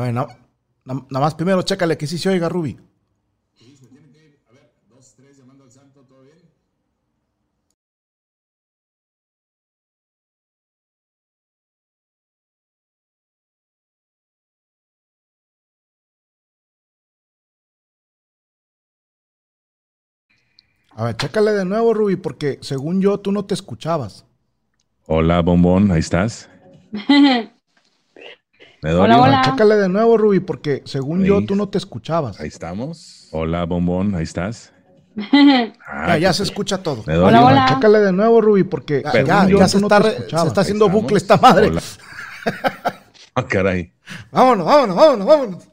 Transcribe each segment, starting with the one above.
A ver, nada más primero chécale que sí se oiga, Ruby. A ver, chécale de nuevo, Ruby, porque según yo tú no te escuchabas. Hola, bombón, ahí estás. hola, hola. Chécale de nuevo, Ruby, porque según yo tú no te escuchabas. Ahí estamos. Hola, bombón, ahí estás. Ah, ya, se escucha todo. Hola, hola. Chécale de nuevo, Ruby, porque ya, ya se, está, se, está, haciendo bucle esta madre. ah, caray. Vámonos, vámonos, vámonos, vámonos.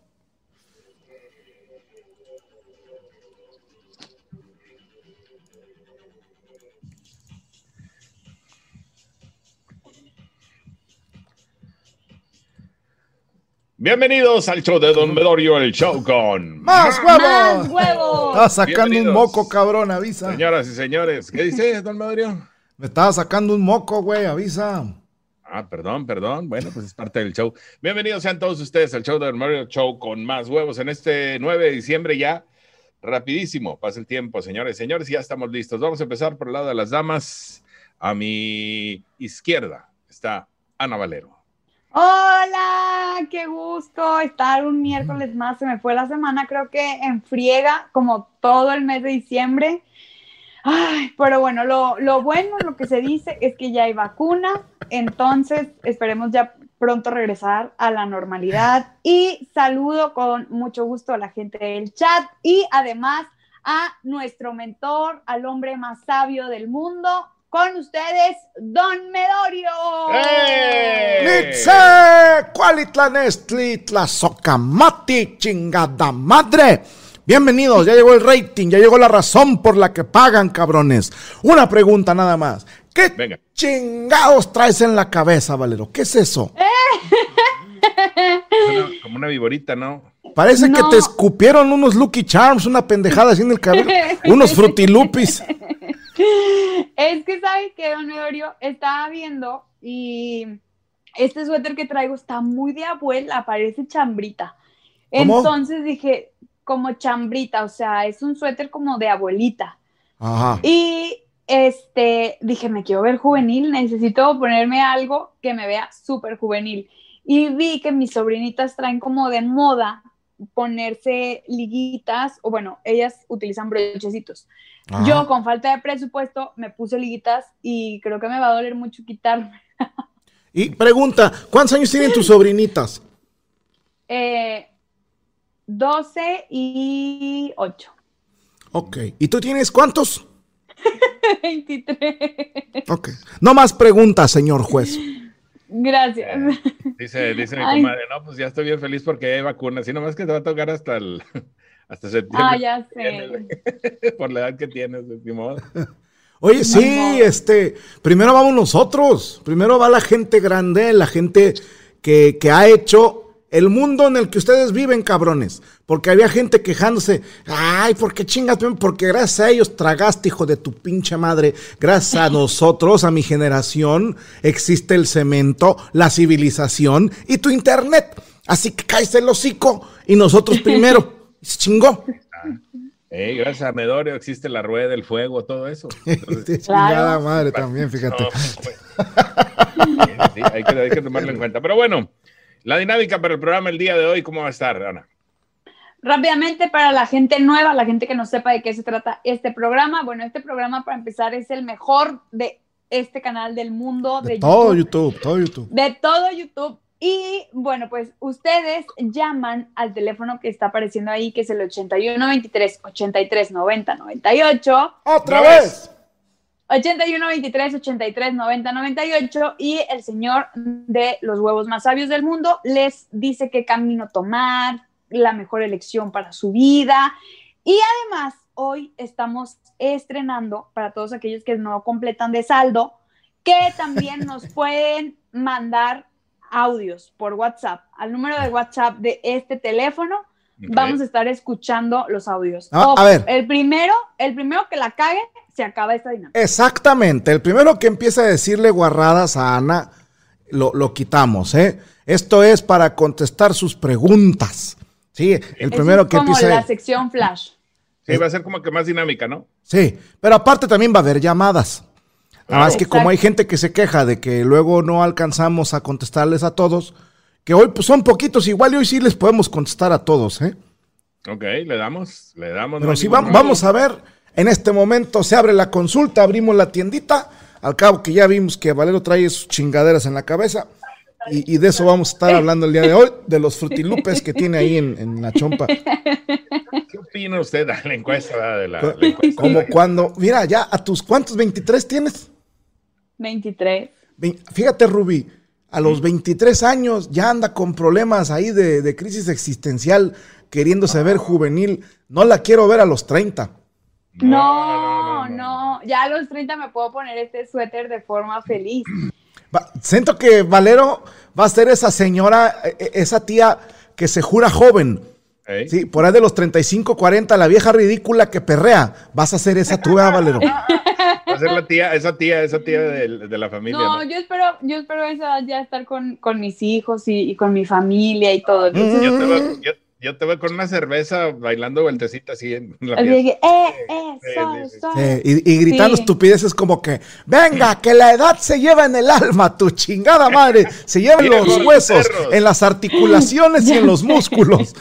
Bienvenidos al show de Don Medorio, el show con más huevos. Más Estaba sacando un moco, cabrón, avisa. Señoras y señores, ¿qué dice Don Medorio? Me estaba sacando un moco, güey, avisa. Ah, perdón, perdón. Bueno, pues es parte del show. Bienvenidos sean todos ustedes al show de Don Medorio, show con más huevos en este 9 de diciembre ya. Rapidísimo, pasa el tiempo, señores y señores, ya estamos listos. Vamos a empezar por el lado de las damas. A mi izquierda está Ana Valero. Hola, qué gusto estar un miércoles más. Se me fue la semana, creo que en friega, como todo el mes de diciembre. Ay, pero bueno, lo, lo bueno, lo que se dice es que ya hay vacuna, entonces esperemos ya pronto regresar a la normalidad. Y saludo con mucho gusto a la gente del chat y además a nuestro mentor, al hombre más sabio del mundo, con ustedes, Don Medorio. ¡Eh! la socamati, chingada madre. Bienvenidos, ya llegó el rating, ya llegó la razón por la que pagan, cabrones. Una pregunta nada más. ¿Qué chingados traes en la cabeza, Valero? ¿Qué es eso? como una viborita, ¿no? Parece que te escupieron unos Lucky Charms, una pendejada así en el cabello, unos frutilupis. es que sabe que Don Medorio estaba viendo y este suéter que traigo está muy de abuela, parece chambrita. Entonces dije, como chambrita, o sea, es un suéter como de abuelita. Ajá. Y este, dije, me quiero ver juvenil, necesito ponerme algo que me vea súper juvenil. Y vi que mis sobrinitas traen como de moda ponerse liguitas, o bueno, ellas utilizan brochecitos. Yo con falta de presupuesto me puse liguitas y creo que me va a doler mucho quitarme. y pregunta, ¿cuántos años tienen tus sobrinitas? Eh, 12 y 8. Ok, ¿y tú tienes cuántos? 23. Ok, no más preguntas, señor juez. Gracias. Eh, dice, dice mi comadre, no, pues ya estoy bien feliz porque hay vacunas, y nomás que te va a tocar hasta el hasta septiembre. Ah, ya sé. Por la edad que tienes, estimado. Oye, sí, este, primero vamos nosotros, primero va la gente grande, la gente que, que ha hecho el mundo en el que ustedes viven, cabrones. Porque había gente quejándose. Ay, ¿por qué chingas? Porque gracias a ellos tragaste, hijo de tu pinche madre. Gracias a nosotros, a mi generación, existe el cemento, la civilización y tu internet. Así que cállese el hocico y nosotros primero. Se chingó. gracias a Medorio existe la rueda del fuego, todo eso. chingada madre también, fíjate. Pues, hay, que, hay que tomarlo en cuenta. Pero bueno. La dinámica para el programa el día de hoy, ¿cómo va a estar, Ana? Rápidamente, para la gente nueva, la gente que no sepa de qué se trata este programa, bueno, este programa para empezar es el mejor de este canal del mundo. De, todo YouTube, todo YouTube. De todo YouTube. Y bueno, pues ustedes llaman al teléfono que está apareciendo ahí, que es el 81 23 83 90 98. ¡Otra vez! 81 23 83 90 98 y el señor de los huevos más sabios del mundo les dice qué camino tomar, la mejor elección para su vida y además hoy estamos estrenando para todos aquellos que no completan de saldo que también nos pueden mandar audios por WhatsApp al número de WhatsApp de este teléfono. Vamos a estar escuchando los audios. Ah, a ver. El primero, el primero que la cague se acaba esta dinámica. Exactamente. El primero que empieza a decirle guarradas a Ana lo, lo quitamos, ¿eh? Esto es para contestar sus preguntas. Sí, el primero que como empieza. la sección flash. Sí, va a ser como que más dinámica, ¿no? Sí, pero aparte también va a haber llamadas. Nada más que como hay gente que se queja de que luego no alcanzamos a contestarles a todos, que hoy pues, son poquitos, igual y hoy sí les podemos contestar a todos, ¿eh? Ok, le damos, le damos. Pero sí, vamos, vamos a ver, en este momento se abre la consulta, abrimos la tiendita, al cabo que ya vimos que Valero trae sus chingaderas en la cabeza, y, y de eso vamos a estar hablando el día de hoy, de los frutilupes que tiene ahí en, en la chompa. ¿Qué opina usted de la encuesta? De la, la encuesta? Como cuando, mira, ya a tus cuántos 23 tienes. 23. Ve- Fíjate, Ruby, a los 23 años ya anda con problemas ahí de, de crisis existencial, queriéndose ver juvenil. No la quiero ver a los 30. No, no, Ya a los 30 me puedo poner este suéter de forma feliz. Va- siento que Valero va a ser esa señora, e- e- esa tía que se jura joven. ¿Eh? Sí, por ahí de los 35, 40, la vieja ridícula que perrea. Vas a ser esa tú, ¿eh, Valero. Va a ser la tía, esa tía, esa tía de, de la familia. No, ¿no? yo espero, yo espero a esa edad ya estar con, con mis hijos y, y con mi familia y todo. Entonces, Yo te, veo, yo, yo te veo con una cerveza bailando vueltecita así en la que, eh, eh, Sí, soy, sí, sí. soy. Y, y gritando Sí. estupideces como que, venga, que la edad se lleva en el alma, tu chingada madre, se lleva en los huesos, en las articulaciones y en los músculos.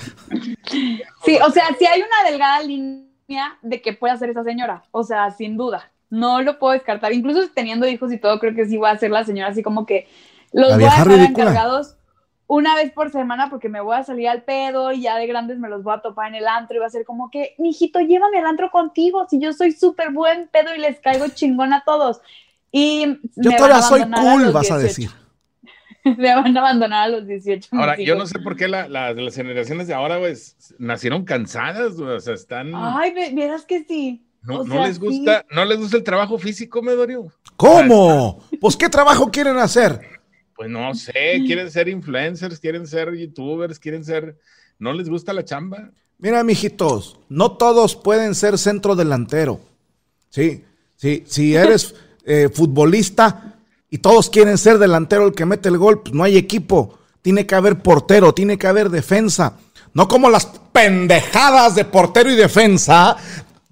Sí, o sea, sí hay una delgada línea de que puede hacer esa señora. O sea, sin duda. No lo puedo descartar. Incluso teniendo hijos y todo, creo que sí va a ser la señora así como que los La voy a dejar ridícula. encargados una vez por semana porque me voy a salir al pedo y ya de grandes me los voy a topar en el antro y va a ser como que, mijito, llévame al antro contigo si yo soy súper buen pedo y les caigo chingón a todos. Y Yo me van todavía a soy a cool, vas a 18. decir. me van a abandonar a los 18. Ahora, yo no sé por qué la- la- las generaciones de ahora, pues, nacieron cansadas, güey, o sea, están... Ay, vieras que sí. No, o no les sí. gusta, no les gusta el trabajo físico, Medorio. ¿Cómo? Pues, ¿qué trabajo quieren hacer? Pues no sé, quieren ser influencers, quieren ser youtubers, quieren ser... ¿No les gusta la chamba? Mira, mijitos, no todos pueden ser centro delantero. Sí, sí, si eres eh, futbolista y todos quieren ser delantero el que mete el gol, pues no hay equipo. Tiene que haber portero, tiene que haber defensa. No como las pendejadas de portero y defensa.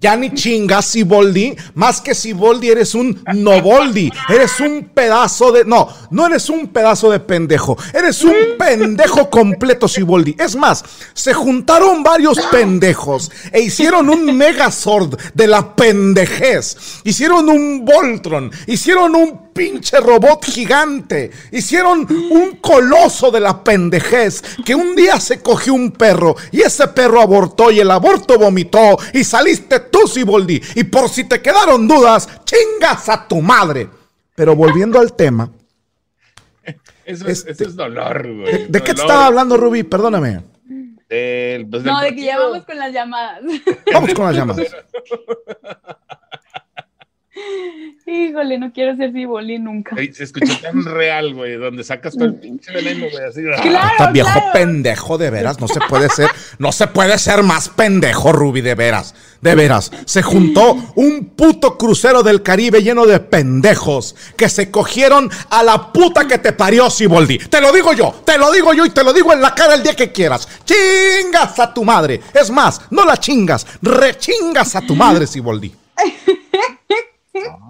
Ya ni chingas, Siboldi. Más que Siboldi, eres un noboldi. Eres un pedazo de. No, no eres un pedazo de pendejo. Eres un pendejo completo, Siboldi. Es más, se juntaron varios pendejos e hicieron un megazord de la pendejez. Hicieron un Voltron. Hicieron un pinche robot gigante. Hicieron un coloso de la pendejez que un día se cogió un perro y ese perro abortó y el aborto vomitó y saliste Siboldi. Y por si te quedaron dudas, chingas a tu madre. Pero volviendo al tema, Eso es, Este- eso es dolor, ¿de, güey. de qué te estaba hablando, Rubí? Perdóname. Del- pues, del No, de que ya vamos con las llamadas. Vamos con las llamadas. Híjole, no quiero ser Ciboli nunca. Ey, Se escuchó tan real, güey, donde sacas todo el pinche veneno, güey, así. ah. Claro, Está viejo claro. pendejo, de veras. No se puede ser, no se puede ser más pendejo, Ruby, de veras. De veras. Se juntó un puto crucero del Caribe lleno de pendejos que se cogieron a la puta que te parió, Siboldi. Te lo digo yo, te lo digo yo y te lo digo en la cara el día que quieras. Chingas a tu madre. Es más, no la chingas, rechingas a tu madre, Siboldi.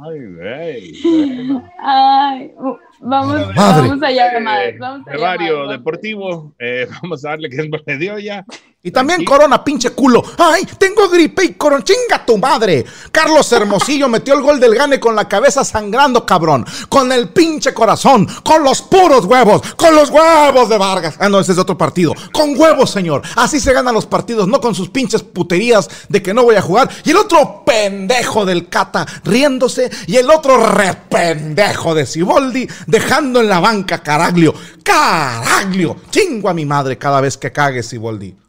Ay, güey. Ay, vamos, Madre. vamos a llamadas. Vamos a Eh, Vario llamadas. Deportivo, eh, vamos a darle que le dio ya. Y también Corona, pinche culo. ¡Ay! Tengo gripe y Corona. ¡Chinga tu madre! Carlos Hermosillo metió el gol del gane con la cabeza sangrando, cabrón. Con el pinche corazón. Con los puros huevos. Con los huevos de Vargas. Ah, no, ese es otro partido. Con huevos, señor. Así se ganan los partidos, no con sus pinches puterías de que no voy a jugar. Y el otro pendejo del Cata riéndose. Y el otro rependejo de Siboldi dejando en la banca Caraglio. ¡Caraglio! Chingo a mi madre cada vez que cague Siboldi.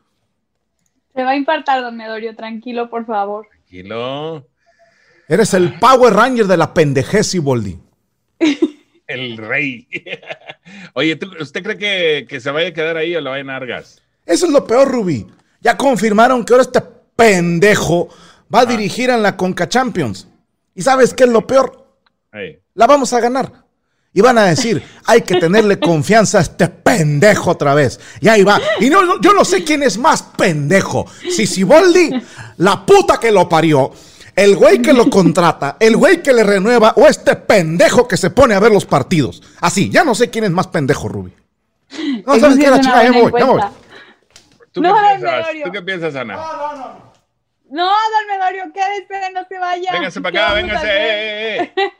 Se va a infartar, don Medorio, tranquilo, por favor. Tranquilo. Eres el Power Ranger de la pendejez, Siboldi. El rey. Oye, ¿tú- ¿usted cree que, que se vaya a quedar ahí o lo vayan a Argas? Eso es lo peor, Rubí. Ya confirmaron que ahora este pendejo va a dirigir en la Conca Champions. ¿Y sabes qué es lo peor? Ahí. La vamos a ganar. Y van a decir, hay que tenerle confianza a este pendejo otra vez. Y ahí va. Y no, yo no sé quién es más pendejo. Si Siboldi, la puta que lo parió, el güey que lo contrata, el güey que le renueva o este pendejo que se pone a ver los partidos. Así, ya no sé quién es más pendejo, Ruby. No sabes qué la chica, ya voy, ya voy. ¿Tú, no, qué piensas? ¿Tú qué piensas, Ana? No, no, no. No, don Medorio, quédese, no se vaya. Véngase para acá, véngase. Eh, eh,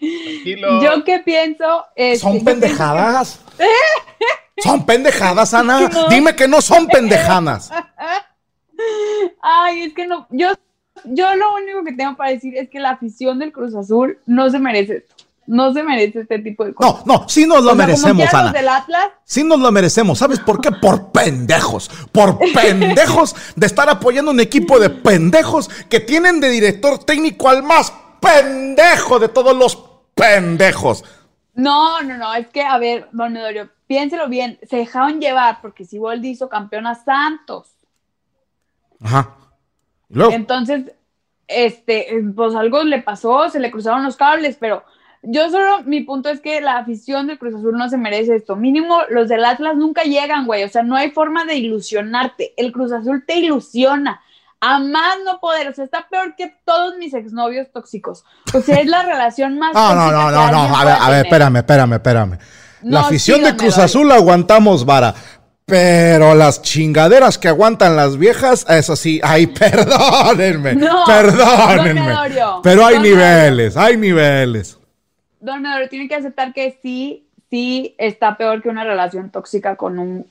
eh. Yo qué pienso. Es son pendejadas. son pendejadas, Ana. Dime que no son pendejadas. Ay, es que no. Yo, yo lo único que tengo para decir es que la afición del Cruz Azul no se merece esto no se merece este tipo de cosas. No, no, sí nos lo merecemos, Ana. Del Atlas, sí nos lo merecemos. ¿Sabes por qué? Por pendejos. Por pendejos de estar apoyando un equipo de pendejos que tienen de director técnico al más pendejo de todos los pendejos. No, no, no, es que, a ver, don Edorio, piénselo bien, se dejaron llevar porque si Siboldi hizo campeón a Santos. Ajá. Entonces, este, pues algo le pasó, se le cruzaron los cables, pero yo solo, mi punto es que la afición del Cruz Azul no se merece esto. Mínimo, los del Atlas nunca llegan, güey. O sea, no hay forma de ilusionarte. El Cruz Azul te ilusiona. A más no poder. O sea, está peor que todos mis exnovios tóxicos. O sea, es la relación más. No, no, no, no, no. A ver, a ver, espérame, espérame, espérame. La afición de Cruz Azul la aguantamos, vara. Pero las chingaderas que aguantan las viejas, eso sí, ay, perdónenme, perdónenme. Pero hay niveles, hay niveles. Don Medoro tiene que aceptar que sí, sí está peor que una relación tóxica con un,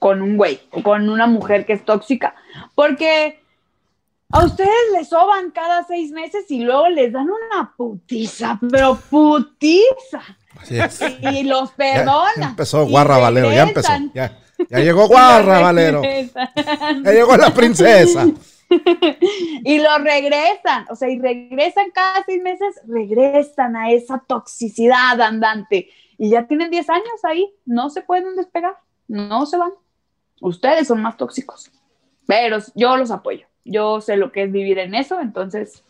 con un güey o con una mujer que es tóxica. Porque a ustedes les soban cada seis meses y luego les dan una putiza, pero putiza. Y los perdonan. Ya, empezó Guarra Valero, ya empezó. Ya, ya llegó Guarra Valero. Ya llegó la princesa. y lo regresan, o sea, y regresan cada seis meses, regresan a esa toxicidad andante. Y ya tienen 10 años ahí, no se pueden despegar, no se van. Ustedes son más tóxicos, pero yo los apoyo. Yo sé lo que es vivir en eso, entonces,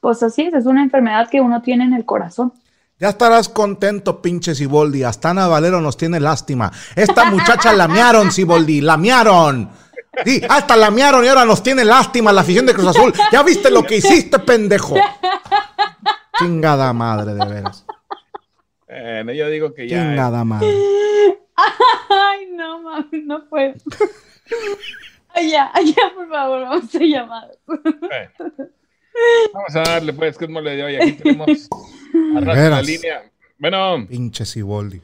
pues así es, es una enfermedad que uno tiene en el corazón. Ya estarás contento, pinche Siboldi. Hasta Ana Valero nos tiene lástima. Esta muchacha lamearon, Siboldi, lamearon. Sí, hasta lamearon y ahora nos tiene lástima la afición de Cruz Azul. ¿Ya viste lo que hiciste, pendejo? Chingada madre, de veras. Bueno, yo digo que ya. Chingada madre. Ay, no, mami, no puedo. Allá, allá, por favor, vamos a llamar. Vamos a darle, pues, que es mole de hoy. Aquí tenemos a la línea. Bueno. Pinche Siboldi.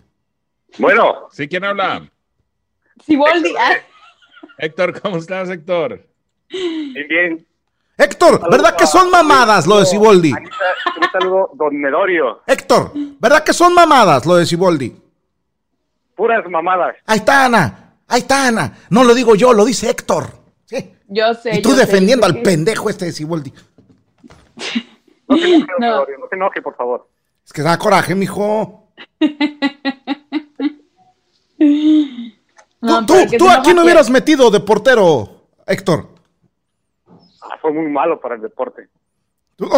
Bueno. ¿Sí? ¿Quién habla? Siboldi. Héctor, ¿cómo estás, Héctor? Bien, bien. Héctor, ¿verdad que son mamadas lo de Siboldi? Un saludo, don Medorio. Héctor, ¿verdad que son mamadas lo de Siboldi? Puras mamadas. Ahí está Ana, ahí está Ana. No lo digo yo, lo dice Héctor. Sí. Yo sé. Y tú defendiendo al pendejo este de Siboldi. No se enoje, no. Medorio, no se enoje, por favor. Es que da coraje, mijo. tú, tú, aquí no hubieras metido de portero, Héctor. Ah, fue muy malo para el deporte.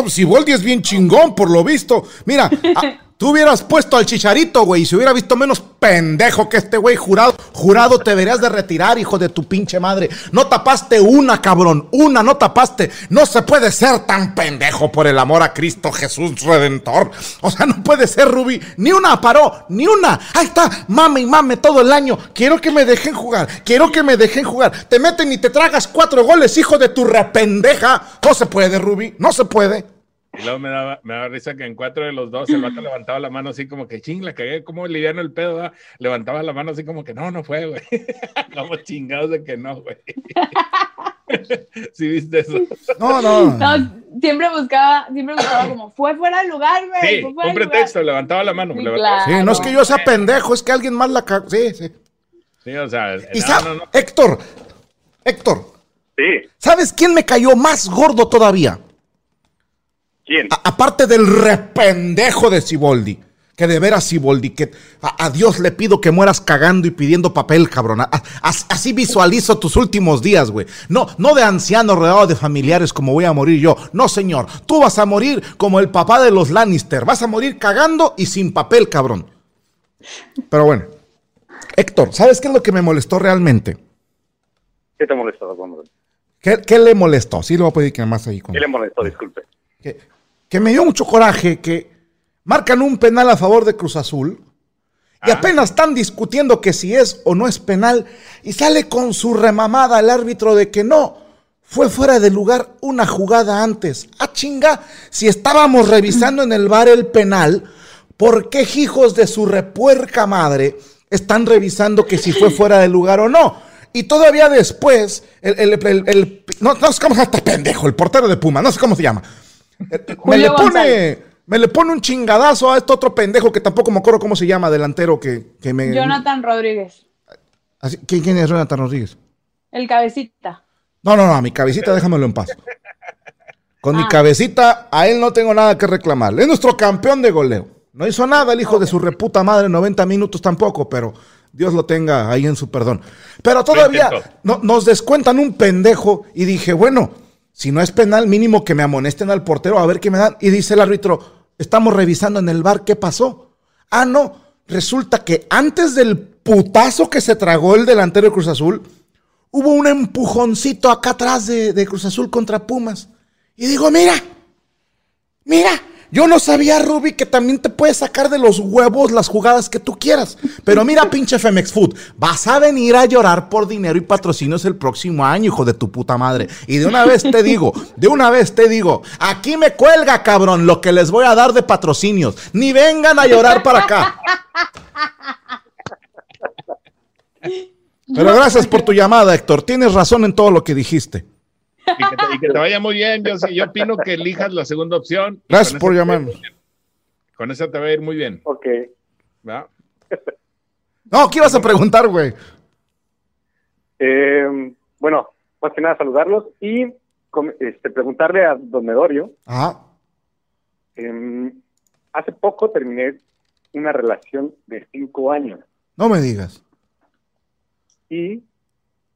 Si Voldi es bien chingón, por lo visto. Mira, Tú hubieras puesto al chicharito, güey, y se hubiera visto menos pendejo que este güey jurado. Jurado te deberías de retirar, hijo de tu pinche madre. No tapaste una, cabrón. Una no tapaste. No se puede ser tan pendejo por el amor a Cristo Jesús Redentor. O sea, no puede ser, Ruby. Ni una paró, ni una. Ahí está, mame y mame todo el año. Quiero que me dejen jugar. Quiero que me dejen jugar. Te meten y te tragas cuatro goles, hijo de tu rependeja. No se puede, Ruby. No se puede. Y luego me daba, me daba risa que en cuatro de los dos el vato levantaba la mano así como que ching, la cagué, como liviano el pedo, levantaba la mano así como que no, no fue, güey. como chingados de que no, güey. ¿Sí viste eso? No, no. No, siempre buscaba, siempre buscaba como, fue fuera del lugar, güey. Sí, un pretexto, levantaba la mano. Sí, sí, no es que yo sea pendejo, es que alguien más la cagó. Sí, sí. Sí, o sea. Y no, no, Héctor, Héctor. Sí. ¿Sabes quién me cayó más gordo todavía? Aparte del rependejo de Siboldi, Que de veras, Siboldi, que a, Dios le pido que mueras cagando y pidiendo papel, cabrón. así visualizo tus últimos días, güey. No, no de anciano rodeado de familiares como voy a morir yo. No, señor. Tú vas a morir como el papá de los Lannister. Vas a morir cagando y sin papel, cabrón. Pero bueno. Héctor, ¿sabes qué es lo que me molestó realmente? ¿Qué te molestó, ¿Qué, ¿Qué, le molestó? Sí, lo voy a pedir que más ahí. Con... ¿Qué le molestó? Disculpe. Que me dio mucho coraje que marcan un penal a favor de Cruz Azul y ah. apenas están discutiendo que si es o no es penal y sale con su remamada el árbitro de que no, fue fuera de lugar una jugada antes. Ah, chinga, si estábamos revisando en el bar el penal, ¿por qué hijos de su repuerca madre están revisando que si fue fuera de lugar o no? Y todavía después, el, no, sé cómo se llama este pendejo, el portero de Puma, no sé cómo se llama. Me le pone me le pone un chingadazo a este otro pendejo que tampoco me acuerdo cómo se llama, delantero que, que me. Jonathan Rodríguez. ¿quién, es Jonathan Rodríguez? El cabecita. No, no, no, a mi cabecita déjamelo en paz. Con mi ah. cabecita, a él no tengo nada que reclamarle. Es nuestro campeón de goleo. No hizo nada el hijo de su reputa madre, 90 minutos tampoco, pero Dios lo tenga ahí en su perdón. Pero todavía nos descuentan un pendejo y dije, bueno, si no es penal, mínimo que me amonesten al portero a ver qué me dan. Y dice el árbitro, Estamos revisando en el bar qué pasó. Ah, no. Resulta que antes del putazo que se tragó el delantero de Cruz Azul, hubo un empujoncito acá atrás de, de Cruz Azul contra Pumas. Y digo, mira, mira, yo no sabía, Ruby, que también te puedes sacar de los huevos las jugadas que tú quieras. Pero mira, pinche Femex Food, vas a venir a llorar por dinero y patrocinios el próximo año, hijo de tu puta madre. Y de una vez te digo, de una vez te digo, aquí me cuelga, cabrón, lo que les voy a dar de patrocinios. Ni vengan a llorar para acá. Pero gracias por tu llamada, Héctor. Tienes razón en todo lo que dijiste. Y que, te, vaya muy bien. Yo, yo opino que elijas la segunda opción. Gracias por llamarnos. Con esa te va a ir muy bien. Ok. No, ¿qué ibas a preguntar, güey? Eh, bueno, más que nada saludarlos y este, preguntarle a Don Medorio. Ajá. Em, hace poco terminé una relación de cinco años. No me digas. Y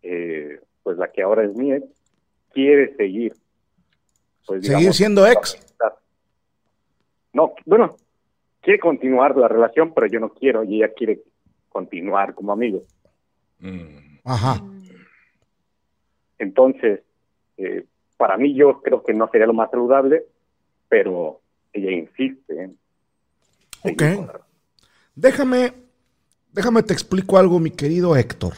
eh, pues la que ahora es mía quiere seguir. Pues, ¿Seguir siendo ex? No, bueno, quiere continuar la relación, pero yo no quiero y ella quiere continuar como amigo. Mm. Ajá. Entonces, eh, para mí yo creo que no sería lo más saludable, pero ella insiste. ok. Déjame, déjame te explico algo, mi querido Héctor.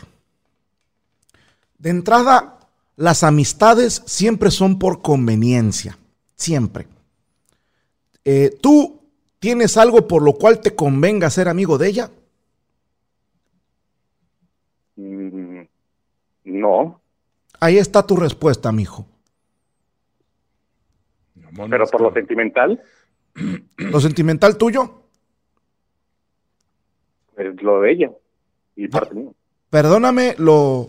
De entrada, las amistades siempre son por conveniencia, siempre. Eh, ¿Tú tienes algo por lo cual te convenga ser amigo de ella? Mm, no. Ahí está tu respuesta, mijo. Pero por lo sentimental. ¿Lo sentimental tuyo? Es lo de ella y parte mía. Perdóname lo,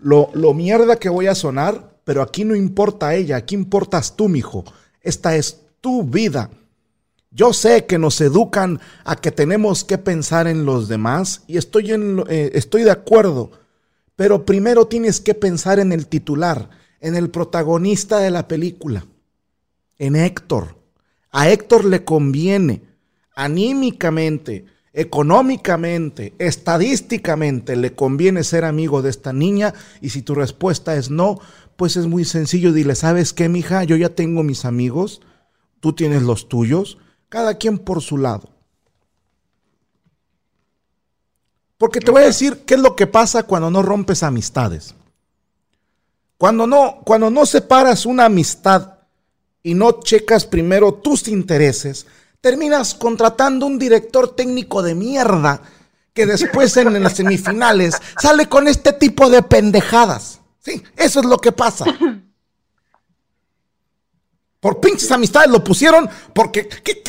lo, lo mierda que voy a sonar, pero aquí no importa ella, aquí importas tú, mijo. Esta es tu vida. Yo sé que nos educan a que tenemos que pensar en los demás y estoy, en, eh, estoy de acuerdo, pero primero tienes que pensar en el titular, en el protagonista de la película, en Héctor. A Héctor le conviene anímicamente, económicamente, estadísticamente le conviene ser amigo de esta niña y si tu respuesta es no, pues es muy sencillo, dile, ¿sabes qué, mija? Yo ya tengo mis amigos, tú tienes los tuyos, cada quien por su lado. Porque te voy a decir qué es lo que pasa cuando no rompes amistades. Cuando no, cuando no separas una amistad y no checas primero tus intereses, terminas contratando un director técnico de mierda que después en, las semifinales sale con este tipo de pendejadas. Sí, eso es lo que pasa. Por pinches amistades lo pusieron porque ¿qué,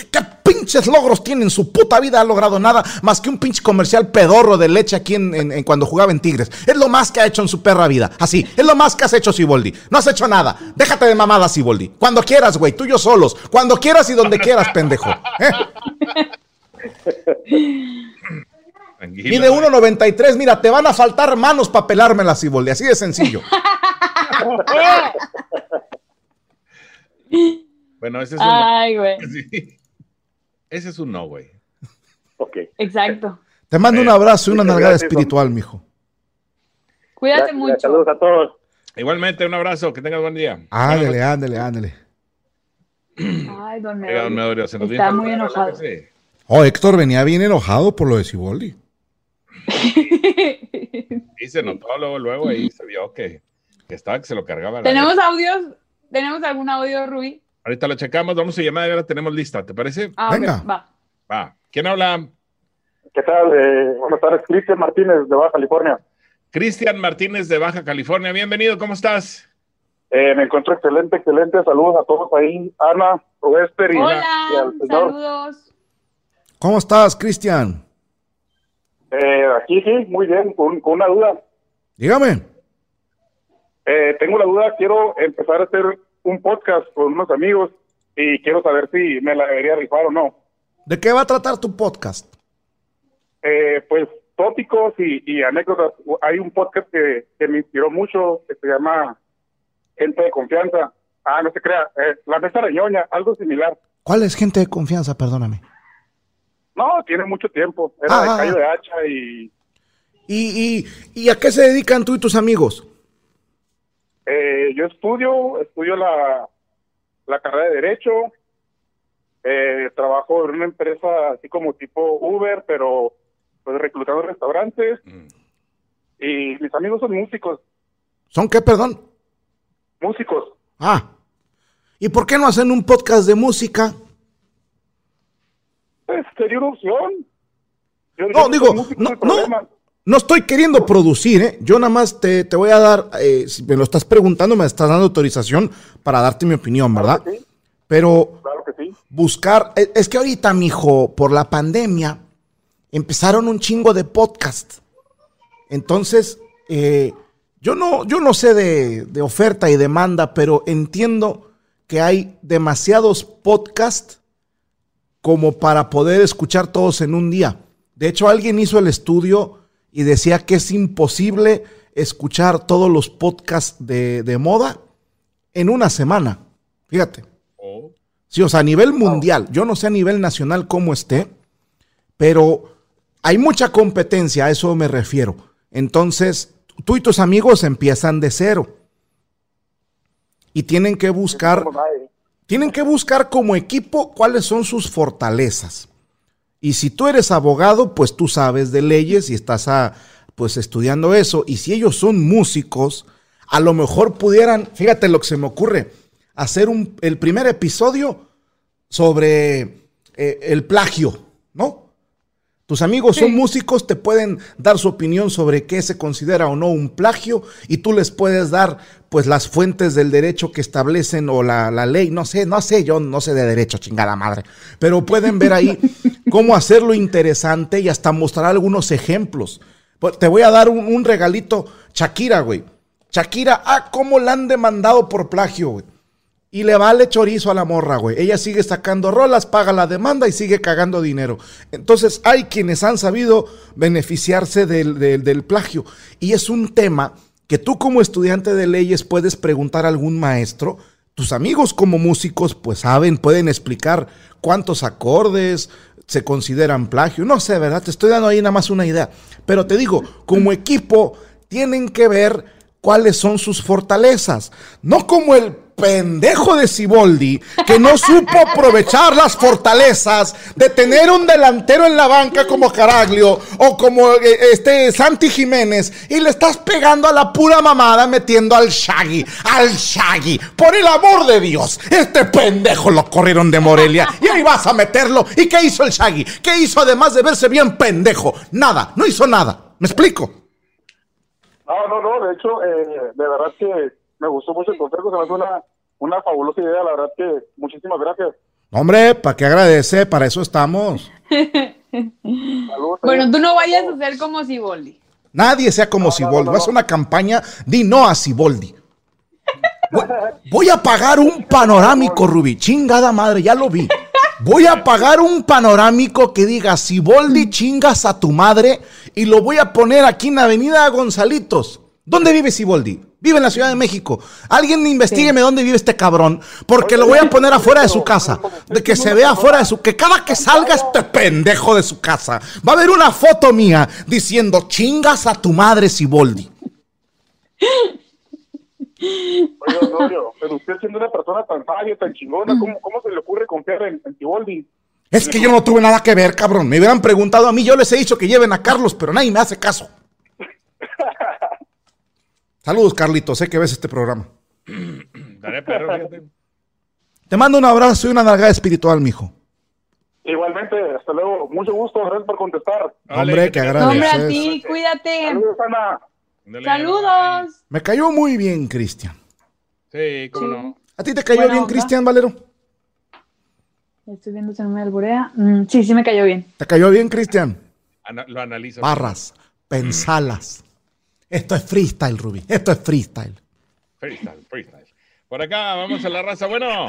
pinches logros tiene en su puta vida? Ha logrado nada más que un pinche comercial pedorro de leche aquí en, cuando jugaba en Tigres. Es lo más que ha hecho en su perra vida. Así, es lo más que has hecho, Siboldi. No has hecho nada. Déjate de mamada, Siboldi. Cuando quieras, güey, tú y yo solos. Cuando quieras y donde quieras, pendejo. ¿Eh? Mide 1.93, mira, te van a faltar manos para pelarme la cibolde, así de sencillo. bueno, ese es un Ay, güey. Ese es un no, güey. Ok. Exacto. Te mando un abrazo y una nalgada espiritual, mijo. Cuídate Gracias, mucho. Saludos a todos. Igualmente, un abrazo, que tengas buen día. Ándale, ándale, ándale. Ay, don Medorio. Está muy enojado. Sí. Oh, Héctor venía bien enojado por lo de Ciboldi. Y se notó luego, luego ahí se vio que, que estaba que se lo cargaba. ¿Tenemos audios? ¿Tenemos algún audio, Rubí? Ahorita lo checamos, vamos a llamar y ahora tenemos lista, ¿te parece? Ah, Venga. va. Va. ¿Quién habla? ¿Qué tal? Eh, buenas tardes, Cristian Martínez de Baja California. Cristian Martínez de Baja California. Bienvenido, ¿cómo estás? Eh, me encuentro excelente, excelente. Saludos a todos ahí. Ana, Wester y, al señor. saludos. ¿Cómo estás, Cristian? Eh, aquí sí, muy bien, con, con una duda. Dígame. Eh, tengo la duda, quiero empezar a hacer un podcast con unos amigos y quiero saber si me la debería rifar o no. ¿De qué va a tratar tu podcast? Eh, pues tópicos y, y anécdotas. Hay un podcast que, que me inspiró mucho que se llama Gente de Confianza. Ah, no se crea, eh, La Mesa Reñoña, algo similar. ¿Cuál es gente de confianza? Perdóname. No, tiene mucho tiempo. Era Ah, de Cayo de Hacha y ¿Y, y, y a qué se dedican tú y tus amigos? Eh, yo estudio, estudio la, la carrera de Derecho. Eh, trabajo en una empresa así como tipo Uber, pero pues reclutando restaurantes. Mm. Y mis amigos son músicos, ¿Son qué, perdón? músicos. Ah. ¿Y por qué no hacen un podcast de música? Pues sería una opción. Yo- No, digo, no, no. No estoy queriendo producir, ¿eh? Yo nada más te, te voy a dar, eh, si me lo estás preguntando, me estás dando autorización para darte mi opinión, ¿verdad? Claro que sí, Pero claro que sí. buscar, es, es que ahorita, mijo, por la pandemia, empezaron un chingo de podcast. Entonces, eh, yo no, yo no sé de, de oferta y demanda, pero entiendo que hay demasiados podcasts como para poder escuchar todos en un día. De hecho, alguien hizo el estudio y decía que es imposible escuchar todos los podcasts de, de moda en una semana. Fíjate. Oh. Sí, o sea, a nivel mundial, yo no sé a nivel nacional cómo esté, pero hay mucha competencia, a eso me refiero. Entonces, tú y tus amigos empiezan de cero. Y tienen que buscar, ahí. tienen que buscar como equipo cuáles son sus fortalezas. Y si tú eres abogado, pues tú sabes de leyes y estás a, pues estudiando eso. Y si ellos son músicos, a lo mejor pudieran, fíjate lo que se me ocurre, hacer un, el primer episodio sobre eh, el plagio, ¿no? Tus amigos son músicos, te pueden dar su opinión sobre qué se considera o no un plagio y tú les puedes dar pues las fuentes del derecho que establecen o la, la ley, no sé, no sé, yo no sé de derecho, chingada madre, pero pueden ver ahí cómo hacerlo interesante y hasta mostrar algunos ejemplos. Pues, Te voy a dar un, un regalito, Shakira, güey. Shakira, ah, cómo la han demandado por plagio, güey. Y le vale chorizo a la morra, güey. Ella sigue sacando rolas, paga la demanda y sigue cagando dinero. Entonces hay quienes han sabido beneficiarse del, del- del plagio. Y es un tema que tú como estudiante de leyes puedes preguntar a algún maestro. Tus amigos como músicos pues saben, pueden explicar cuántos acordes se consideran plagio. No sé, ¿verdad? Te estoy dando ahí nada más una idea. Pero te digo, como equipo tienen que ver cuáles son sus fortalezas. No como el pendejo de Siboldi que no supo aprovechar las fortalezas de tener un delantero en la banca como Caraglio o como eh, este Santi Jiménez y le estás pegando a la pura mamada metiendo al Shaggy, al Shaggy. Por el amor de Dios, este pendejo lo corrieron de Morelia y ahí vas a meterlo. ¿Y qué hizo el Shaggy? ¿Qué hizo además de verse bien pendejo? Nada, no hizo nada. ¿Me explico? No, no, no, de hecho, eh, de verdad que me gustó mucho el consejo, se me hace una, una fabulosa idea, la verdad que muchísimas gracias. Hombre, ¿para qué agradece? Para eso estamos. Saludos. Bueno, tú no vayas a ser como Siboldi. Nadie sea como Siboldi. Voy a hacer una campaña, di no a Siboldi. Voy, voy a pagar un panorámico, Rubí. Chingada madre, ya lo vi. Voy a pagar un panorámico que diga Siboldi chingas a tu madre y lo voy a poner aquí en la avenida Gonzalitos. ¿Dónde vive Siboldi? Vive en la Ciudad de México. Alguien investigueme dónde vive este cabrón, porque lo voy a poner afuera de su casa. De que se vea afuera de su... Que cada que salga este pendejo de su casa, va a haber una foto mía diciendo chingas a tu madre Siboldi. Oye, Osorio, pero usted siendo una persona tan sabia, tan chingona, ¿cómo, cómo se le ocurre confiar en, en Tiboldi? Es que yo no tuve nada que ver, cabrón. Me hubieran preguntado a mí, yo les he dicho que lleven a Carlos, pero nadie me hace caso. Saludos, Carlitos, sé que ves este programa. Dale, perro, fíjate. Te mando un abrazo y una nalgada espiritual, mijo. Igualmente, hasta luego. Mucho gusto, gracias por contestar. Órale, Hombre, que te- No, hombre, a agradeces. ti, cuídate. Saludos, Ana. Saludos. Me cayó muy bien, Cristian. Sí, cómo Sí. no. ¿A ti te cayó Buena bien. Cristian Valero? Estoy viendo si no me alburea. Mm, sí, sí me cayó bien. ¿Te cayó bien, Cristian? Ana- lo analizo. Barras, pensalas. Esto es freestyle, Ruby. Esto es freestyle. Freestyle, freestyle. Por acá, vamos a la raza. Bueno,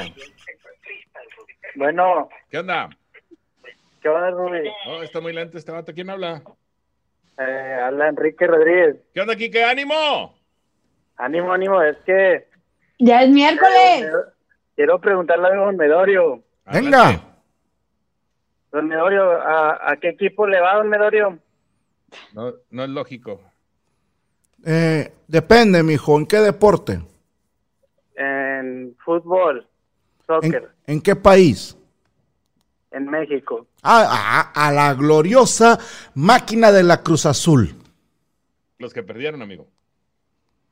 Bueno, ¿qué onda? ¿qué onda, Rubí? Oh, está muy lento este vato. ¿Quién habla? Eh, habla Enrique Rodríguez. ¿Qué onda, Kike? ¡Ánimo! Ánimo, ánimo, es que Ya es miércoles. quiero preguntarle a don Medorio. Venga. Don Medorio, ¿a, a qué equipo le va, don Medorio? No, no es lógico. Eh, depende, mijo. ¿En qué deporte? En fútbol, ¿En, soccer, en qué país? en, México. Ah, a, a la gloriosa máquina de la Cruz Azul. Los que perdieron, amigo.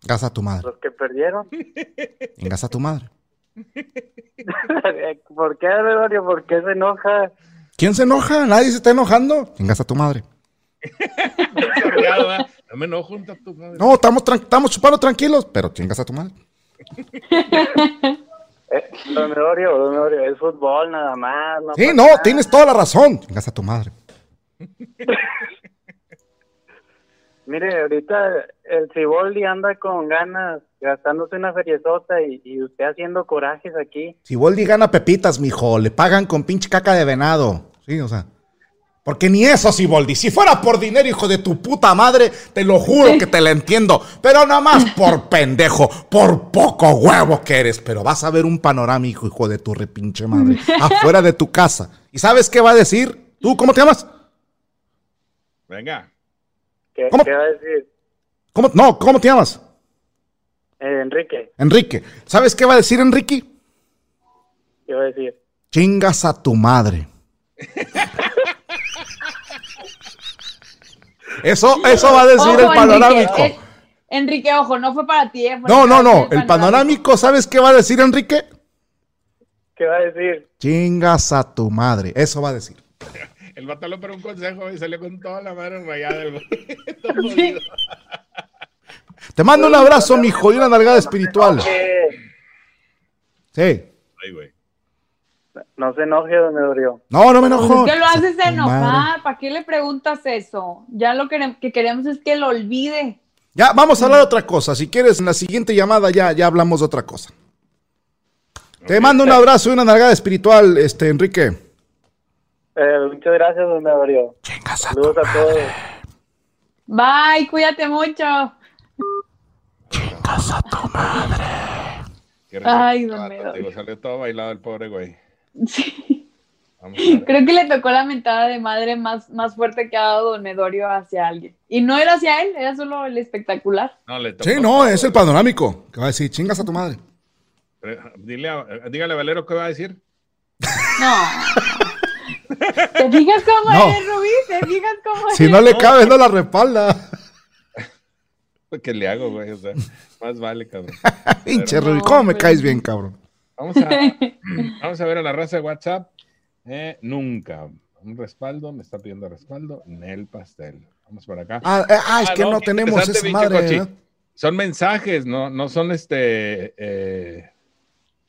Gasa a tu madre. Los que perdieron. Gasa a tu madre. ¿Por qué, don Medorio? ¿Por qué se enoja? ¿Quién se enoja? Nadie se está enojando. Gasa a tu madre. No me enojo, madre. No, estamos, tran- estamos chupando tranquilos, pero chingas a tu madre. Eh, don Medorio, don es fútbol nada más. No Sí, no, nada. tienes toda la razón. Chingas a tu madre. Mire, ahorita el Ciboldi anda con ganas, gastándose una feriezota y, y usted haciendo corajes aquí. Si Boldi gana pepitas, mijo, le pagan con pinche caca de venado. Sí, o sea. Porque ni eso, Siboldi. Si fuera por dinero, hijo de tu puta madre, te lo juro que te la entiendo. Pero nada más por pendejo, por poco huevo que eres. Pero vas a ver un panorámico, hijo de tu repinche madre, afuera de tu casa. ¿Y sabes qué va a decir? ¿Tú cómo te llamas? Venga. ¿Qué, ¿Cómo? qué va a decir? ¿Cómo? No, ¿cómo te llamas? Eh, Enrique, Enrique. ¿Sabes qué va a decir Enrique? ¿qué va a decir? Chingas a tu madre. Eso, eso va a decir Ojo, el panorámico. Enrique, eh, Enrique, ojo, no fue para ti. eh, fue No, no, no. El panorámico, ¿sabes qué va a decir Enrique? ¿Qué va a decir? Chingas a tu madre. Eso va a decir. El vato le un consejo y salió con toda la madre rayada. el güey. Todo jodido. Te mando un abrazo, mijo, y una nalgada espiritual. Sí. Ay, güey. No se enoje, don. No, no me enojo. Que lo haces madre. enojar. ¿Para qué le preguntas eso? Ya lo que, que queremos es que lo olvide. Ya, vamos a hablar de otra cosa. Si quieres, en la siguiente llamada ya, ya hablamos de otra cosa. Te mando un abrazo y una nalgada espiritual, este, Enrique. Eh, muchas gracias, don Medorio. Chingas a Saludos a todos. Bye, cuídate mucho. Chingas a tu madre. Qué Ay, don digo, salió todo bailado el pobre güey. Sí. Creo que le tocó la mentada de madre más, más fuerte que ha dado Don Medorio hacia alguien. Y no era hacia él, era solo el espectacular. No, le tocó Sí, no, es el panorámico. Que va a decir, chingas a tu madre. Dile a- eh, dígale a Valero qué va a decir. No. ¿Te fijas cómo No. es, Rubí? ¿Te fijas cómo es? Si no le cabe, no la respalda. ¿Qué le hago, güey? O sea, más vale, cabrón. Pinche No, Ruby, ¿cómo me caes bien, cabrón? Vamos a, vamos a ver a la raza de WhatsApp. Eh, nunca. Un respaldo, me está pidiendo respaldo. Nel Pastel. Vamos por acá. Ah, eh, ah, es Ah, que no, tenemos esa madre. ¿verdad? Son mensajes, no, no son este. eh,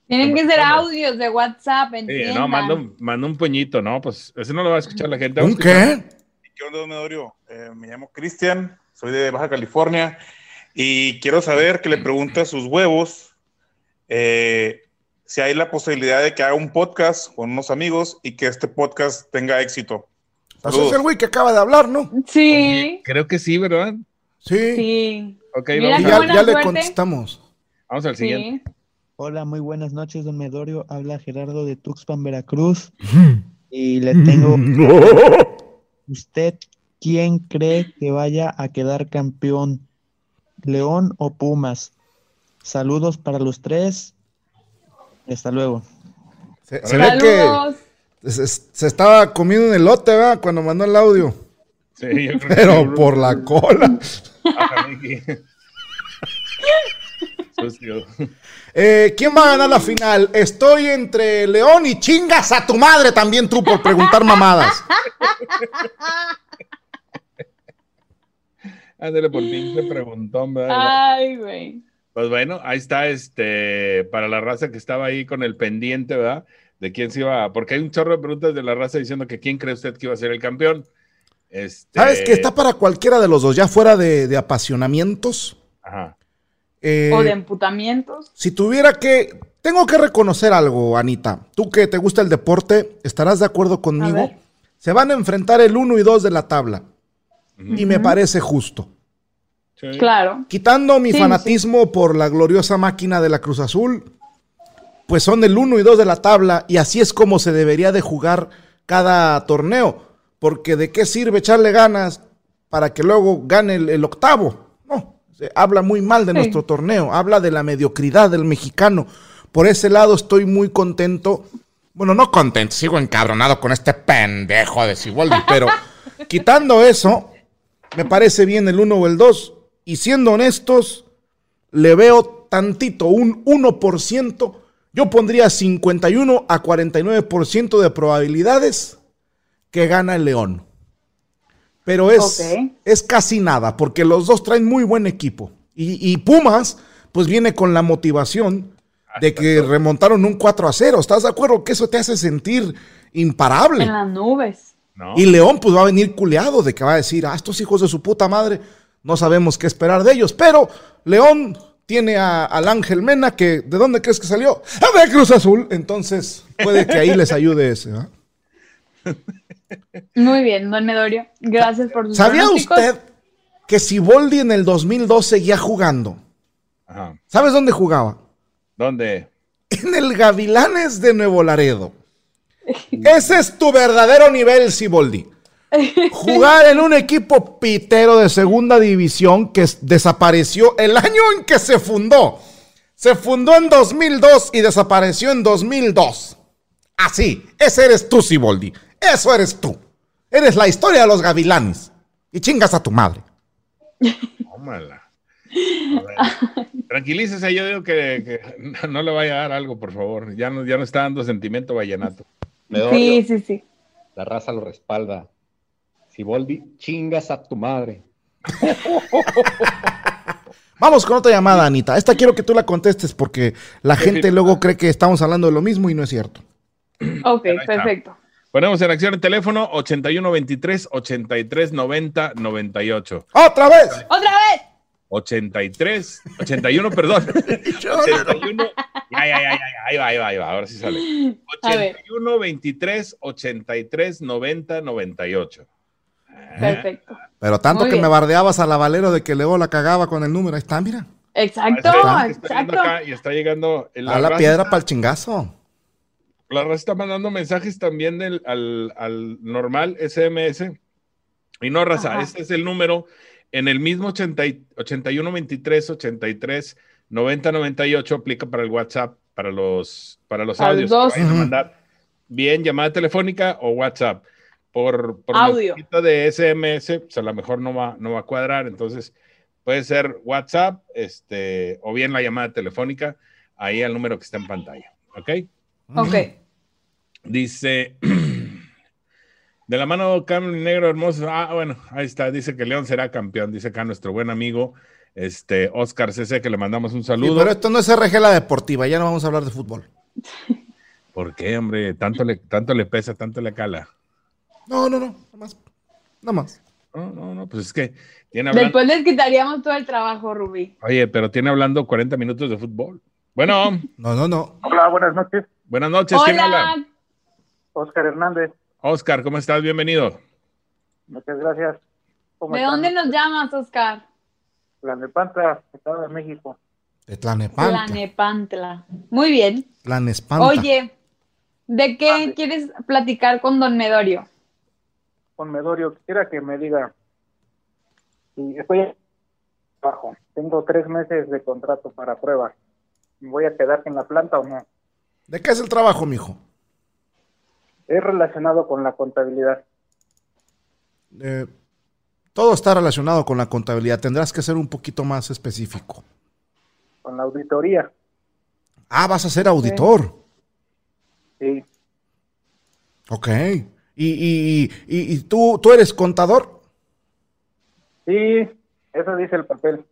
Tienen que ser audios de WhatsApp, sí, entiendan. no, manda un, manda un puñito, ¿no? Pues ese no lo va a escuchar la gente. ¿Un qué? ¿Qué onda, don Medorio? Eh, me llamo Cristian, soy de Baja California y quiero saber que le pregunta a sus huevos eh, si hay la posibilidad de que haga un podcast con unos amigos y que este podcast tenga éxito. Pues es el güey que acaba de hablar, ¿no? Sí. creo que sí, ¿verdad? Sí. Sí. Ok, Mira, vamos, qué ya, le contestamos. vamos al siguiente. Hola, muy buenas noches, don Medorio. Habla Gerardo de Tuxpan, Veracruz. Y le tengo, ¿usted quién cree que vaya a quedar campeón? ¿León o Pumas? Saludos para los tres. Hasta luego. Se, se ve que se, se estaba comiendo un elote, ¿verdad? Cuando mandó el audio. Sí, yo creo Pero por la cola. Eh, ¿Quién va a ganar la final? Estoy entre León y chingas a tu madre también tú por preguntar mamadas. Ándale por pinche preguntón, ¿verdad? Ay, güey. Pues bueno, ahí está este para la raza que estaba ahí con el pendiente, ¿verdad? De quién se iba, porque hay un chorro de preguntas de la raza diciendo que quién cree usted que iba a ser el campeón. Este, ¿Sabes que está para cualquiera de los dos, ya fuera de, de apasionamientos? Ajá. Eh, O de emputamientos. Si tuviera que. Tengo que reconocer algo, Anita. Tú que te gusta el deporte, estarás de acuerdo conmigo. Se van a enfrentar el 1 y 2 de la tabla. Y me parece justo. Sí. Claro. Quitando mi Sí, fanatismo por la gloriosa máquina de la Cruz Azul, pues son el 1 y 2 de la tabla y así es como se debería de jugar cada torneo. Porque de qué sirve echarle ganas para que luego gane el, el octavo. No, se habla muy mal de Sí. nuestro torneo, habla de la mediocridad del mexicano. Por ese lado estoy muy contento. Bueno, no contento, sigo encabronado con este pendejo de Siboldi, pero quitando eso, me parece bien el 1 o el 2. Y siendo honestos, le veo tantito, un 1%. Yo pondría 51 a 49% de probabilidades que gana el León. Pero es, es casi nada, porque los dos traen muy buen equipo. Y, y Pumas, pues viene con la motivación de que remontaron un 4 a 0. ¿Estás de acuerdo que eso te hace sentir imparable? En las nubes. ¿No? Y León pues va a venir culeado de que va a decir, ah, estos hijos de su puta madre, no sabemos qué esperar de ellos. Pero León tiene a- al Ángel Mena, que ¿de dónde crees que salió? ¡Ah, de Cruz Azul! Entonces puede que ahí les ayude ese. ¿ah? Muy bien, don Medorio. Gracias por sus ¿Sabía usted que Siboldi en el 2002 seguía jugando? Ajá. ¿Sabes dónde jugaba? ¿Dónde? En el Gavilanes de Nuevo Laredo. Ese es tu verdadero nivel, Siboldi. Jugar en un equipo pitero de segunda división que desapareció el año en que se fundó. Se fundó en 2002 y desapareció en 2002. Así, ese eres tú, Siboldi. Eso eres tú. Eres la historia de los gavilanes. Y chingas a tu madre. Tómala. Ver. Tranquilícese, yo digo que, que no le vaya a dar algo, por favor. Ya no, ya no está dando sentimiento vallenato. Sí, sí, sí. la raza lo respalda. Siboldi, chingas a tu madre. Vamos con otra llamada, Anita. Esta quiero que tú la contestes porque la gente luego cree que estamos hablando de lo mismo y no es cierto. Ok, perfecto. Ponemos en acción el teléfono 8123 83 90 98. ¡Otra vez! ¡Otra vez! 83, 81, perdón. 81, ya, ya, ya, ya, ahí va, ahí va, ahí va, ahora sí sale. A ver. 81, 23, 83, 90, 98. Perfecto. Pero tanto Muy que me bardeabas a la Valero de que luego la cagaba con el número. Ahí está, mira. Exacto, Está- está llegando exacto. acá y está llegando. La, a la piedra para el chingazo. La raza está mandando mensajes también del, al, al normal SMS. Y no, raza, Ajá. este es el número en el mismo 80, y- 81 23 83 90 98 aplica para el WhatsApp, para los, para los Para audios. los que vayan a dos. mandar bien llamada telefónica o WhatsApp. Por, por Audio. de SMS, pues a lo mejor no va, no va a cuadrar. Entonces, puede ser WhatsApp este, o bien la llamada telefónica ahí al número que está en pantalla. ¿Ok? Ok. Dice, de la mano Camel Negro Hermoso. Ah, bueno, ahí está. Dice que León será campeón. Dice acá nuestro buen amigo, este, Oscar CC, que le mandamos un Sí, saludo. pero esto no es RG la deportiva, ya no vamos a hablar de fútbol. ¿Por qué, hombre? Tanto le, tanto le pesa, tanto le cala. No, no, no, nada más. Nada más. No, no, no, pues es que tiene hablando. Después les quitaríamos todo el trabajo, Rubí. Oye, pero tiene hablando 40 minutos de fútbol. Bueno. No, no, no. Hola, buenas noches. Buenas noches, ¿quién habla? Hola. Oscar Hernández. Oscar, ¿cómo estás? Bienvenido. Muchas gracias. ¿Cómo ¿De están? dónde nos llamas, Oscar? La Nepanta, Estado de México. De Tlanepantla. Tlanepantla. Muy bien. Tlanespanta. Oye, ¿de qué Mande. quieres platicar con Don Medorio? Con Medorio, quisiera que me diga si estoy trabajo. Tengo tres meses de contrato para prueba. ¿Me voy a quedar en la planta o no? ¿De qué es el trabajo, mijo? Es relacionado con la contabilidad. Eh, todo está relacionado con la contabilidad. Tendrás que ser un poquito más específico. con la auditoría. Ah, vas a ser auditor. Sí, Ok. ¿Y, y, y, y tú, tú eres contador? sí, eso dice el papel.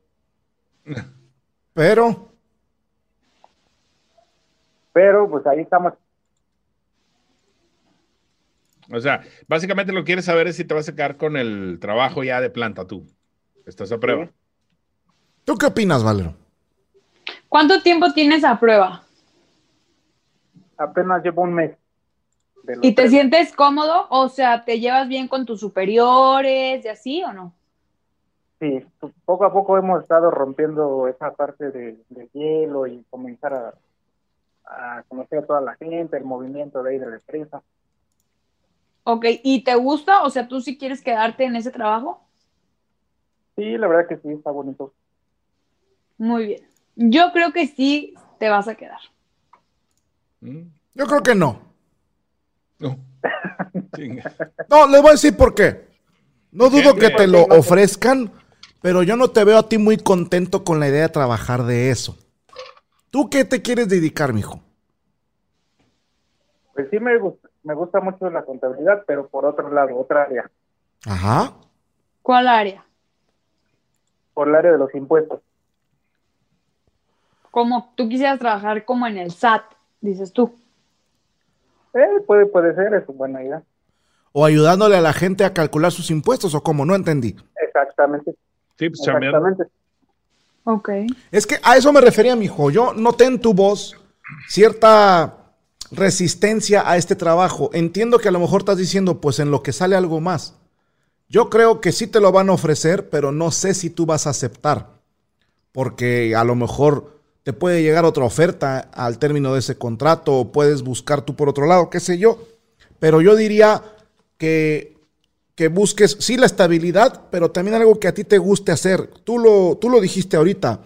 Pero, Pero pues ahí estamos. O sea, básicamente lo que quieres saber es si te vas a quedar con el trabajo ya de planta tú. Estás a prueba. Sí. ¿tú qué opinas, Valero? ¿Cuánto tiempo tienes a prueba? Apenas llevo un mes. De ¿Y te tres. sientes cómodo? O sea, ¿te llevas bien con tus superiores y así o no? Sí, pues, poco a poco hemos estado rompiendo esa parte de, del hielo y comenzar a, a conocer a toda la gente, el movimiento de ahí de la empresa. Ok, ¿y te gusta? O sea, ¿tú sí quieres quedarte en ese trabajo? Sí, la verdad que sí, está bonito. Muy bien. Yo creo que sí te vas a quedar. ¿Mm? Yo creo que no. No. No, les voy a decir por qué. No dudo qué? que te lo ofrezcan, pero yo no te veo a ti muy contento con la idea de trabajar de eso. ¿Tú qué te quieres dedicar, mijo? Pues sí me gusta, me gusta mucho la contabilidad, pero por otro lado, otra área, Ajá. ¿Cuál área? por el área de los impuestos. Como tú quisieras trabajar como en el SAT, dices tú. Eh, puede, puede ser, es una buena idea. O ayudándole a la gente a calcular sus impuestos, o cómo, no entendí. Exactamente, Sí, pues exactamente. Ok. Es que a eso me refería, mijo. Yo noté en tu voz cierta resistencia a este trabajo. Entiendo que a lo mejor estás diciendo, pues en lo que sale algo más. Yo creo que sí te lo van a ofrecer, pero no sé si tú vas a aceptar. Porque a lo mejor te puede llegar otra oferta al término de ese contrato o puedes buscar tú por otro lado, qué sé yo. Pero yo diría que, que busques, sí, la estabilidad, pero también algo que a ti te guste hacer. Tú lo, tú lo dijiste ahorita,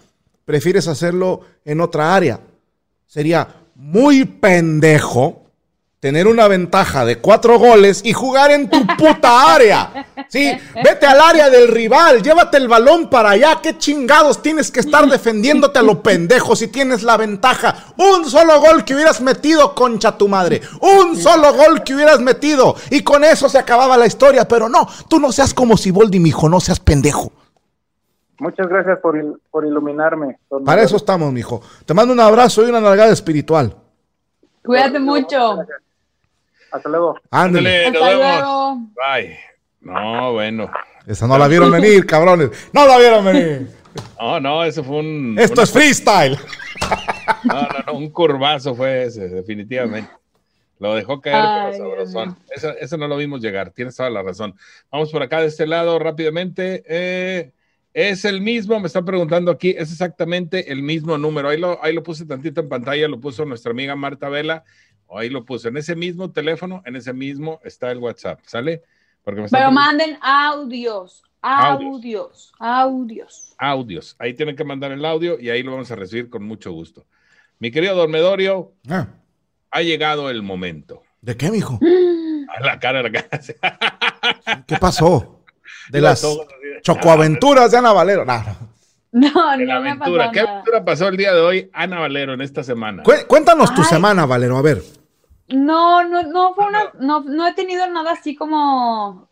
prefieres hacerlo en otra área. Sería muy pendejo tener una ventaja de cuatro goles y jugar en tu puta área. Sí, vete al área del rival, llévate el balón para allá. ¿Qué chingados tienes que estar defendiéndote a lo pendejo si tienes la ventaja? Un solo gol que hubieras metido, concha tu madre. Un solo gol que hubieras metido. Y con eso se acababa la historia. Pero no, tú no seas como Siboldi, mijo, no seas pendejo. Muchas gracias por, il- por iluminarme. don Para Manuel. eso estamos, mijo. Te mando un abrazo y una nalgada espiritual. Cuídate mucho. Gracias. Hasta luego. Ándale. Nos Hasta vemos. luego. Bye. No, bueno. Esa no la vieron venir, cabrones. No la vieron venir. No, no, eso fue un. Esto una- es freestyle. No, no, no, un curvazo fue ese, definitivamente. Lo dejó caer, Ay, pero sabrosón. Eso, eso no lo vimos llegar, tienes toda la razón. Vamos por acá de este lado rápidamente. Eh, es el mismo, me están preguntando aquí, es exactamente el mismo número. Ahí lo, ahí lo puse tantito en pantalla, lo puso nuestra amiga Marta Vela. Ahí lo puse en ese mismo teléfono, en ese mismo está el WhatsApp, ¿sale? Porque me están Pero manden audios, audios, audios. audios. Ahí tienen que mandar el audio y ahí lo vamos a recibir con mucho gusto. Mi querido Dormedorio, Ah, ha llegado el momento. ¿De qué, mijo? A la cara, la cara. ¿Qué pasó? De La las chocoaventuras de Ana Valero. No, no. No, no me ha aventura. ¿Qué aventura pasó el día de hoy, Ana Valero, en esta semana? Cué- Cuéntanos tu Ay. semana, Valero. A ver. No, no, no fue una, no, no he tenido nada así como,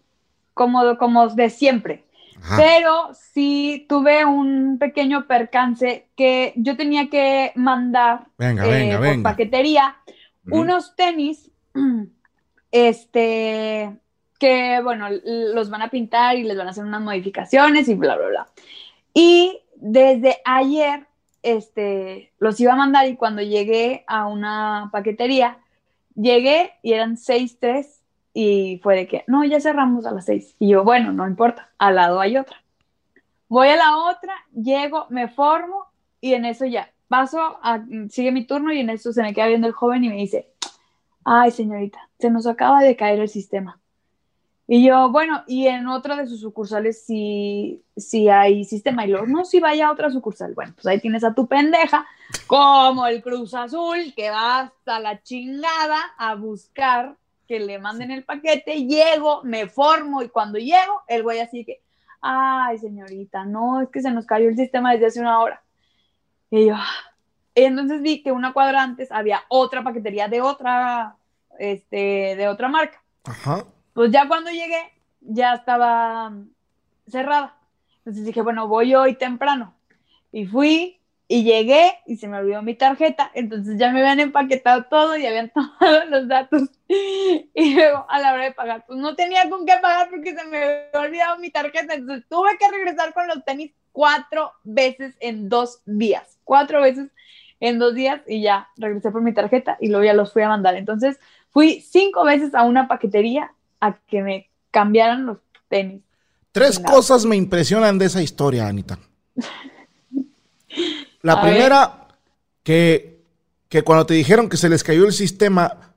como, como de siempre. Ajá. Pero sí tuve un pequeño percance que yo tenía que mandar Venga, eh, venga, por venga. paquetería unos tenis, este, que bueno, los van a pintar y les van a hacer unas modificaciones y bla, bla, bla. Y desde ayer este, los iba a mandar y cuando llegué a una paquetería, llegué y eran 6-3 y fue de que, no, ya cerramos a las 6. Y yo, bueno, no importa, al lado hay otra. Voy a la otra, llego, me formo y en eso ya paso, a, sigue mi turno y en eso se me queda viendo el joven y me dice, ay señorita, se nos acaba de caer el sistema. Y yo, bueno, y en otra de sus sucursales si si hay sistema. Y luego, no, si vaya a otra sucursal. Bueno, pues ahí tienes a tu pendeja, como el Cruz Azul, que va hasta la chingada a buscar que le manden el paquete. Llego, me formo y cuando llego, el güey así que, ay, señorita, no, es que se nos cayó el sistema desde hace una hora. Y yo, y entonces vi que una cuadra antes había otra paquetería de otra, este, de otra marca. Ajá. Pues ya cuando llegué, ya estaba cerrada. Entonces dije, bueno, voy hoy temprano. Y fui y llegué y se me olvidó mi tarjeta. Entonces ya me habían empaquetado todo y habían tomado los datos. Y luego a la hora de pagar, pues no tenía con qué pagar porque se me había olvidado mi tarjeta. Entonces tuve que regresar con los tenis cuatro veces en dos días. Cuatro veces en dos días y ya regresé por mi tarjeta y luego ya los fui a mandar. Entonces fui cinco veces a una paquetería a que me cambiaran los tenis. Tres cosas me impresionan de esa historia, Anita. La A primera, que, que cuando te dijeron que se les cayó el sistema,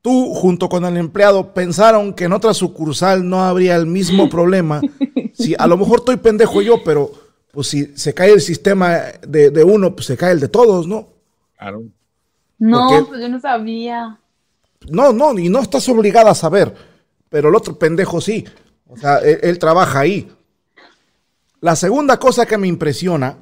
tú junto con el empleado pensaron que en otra sucursal no habría el mismo problema. Si a lo mejor estoy pendejo yo, pero pues si se cae el sistema de, de uno, pues se cae el de todos, ¿no? Claro. No, pues yo no sabía. No, no, y no estás obligada a saber, pero el otro pendejo sí. O sea, él, trabaja ahí. La segunda cosa que me impresiona,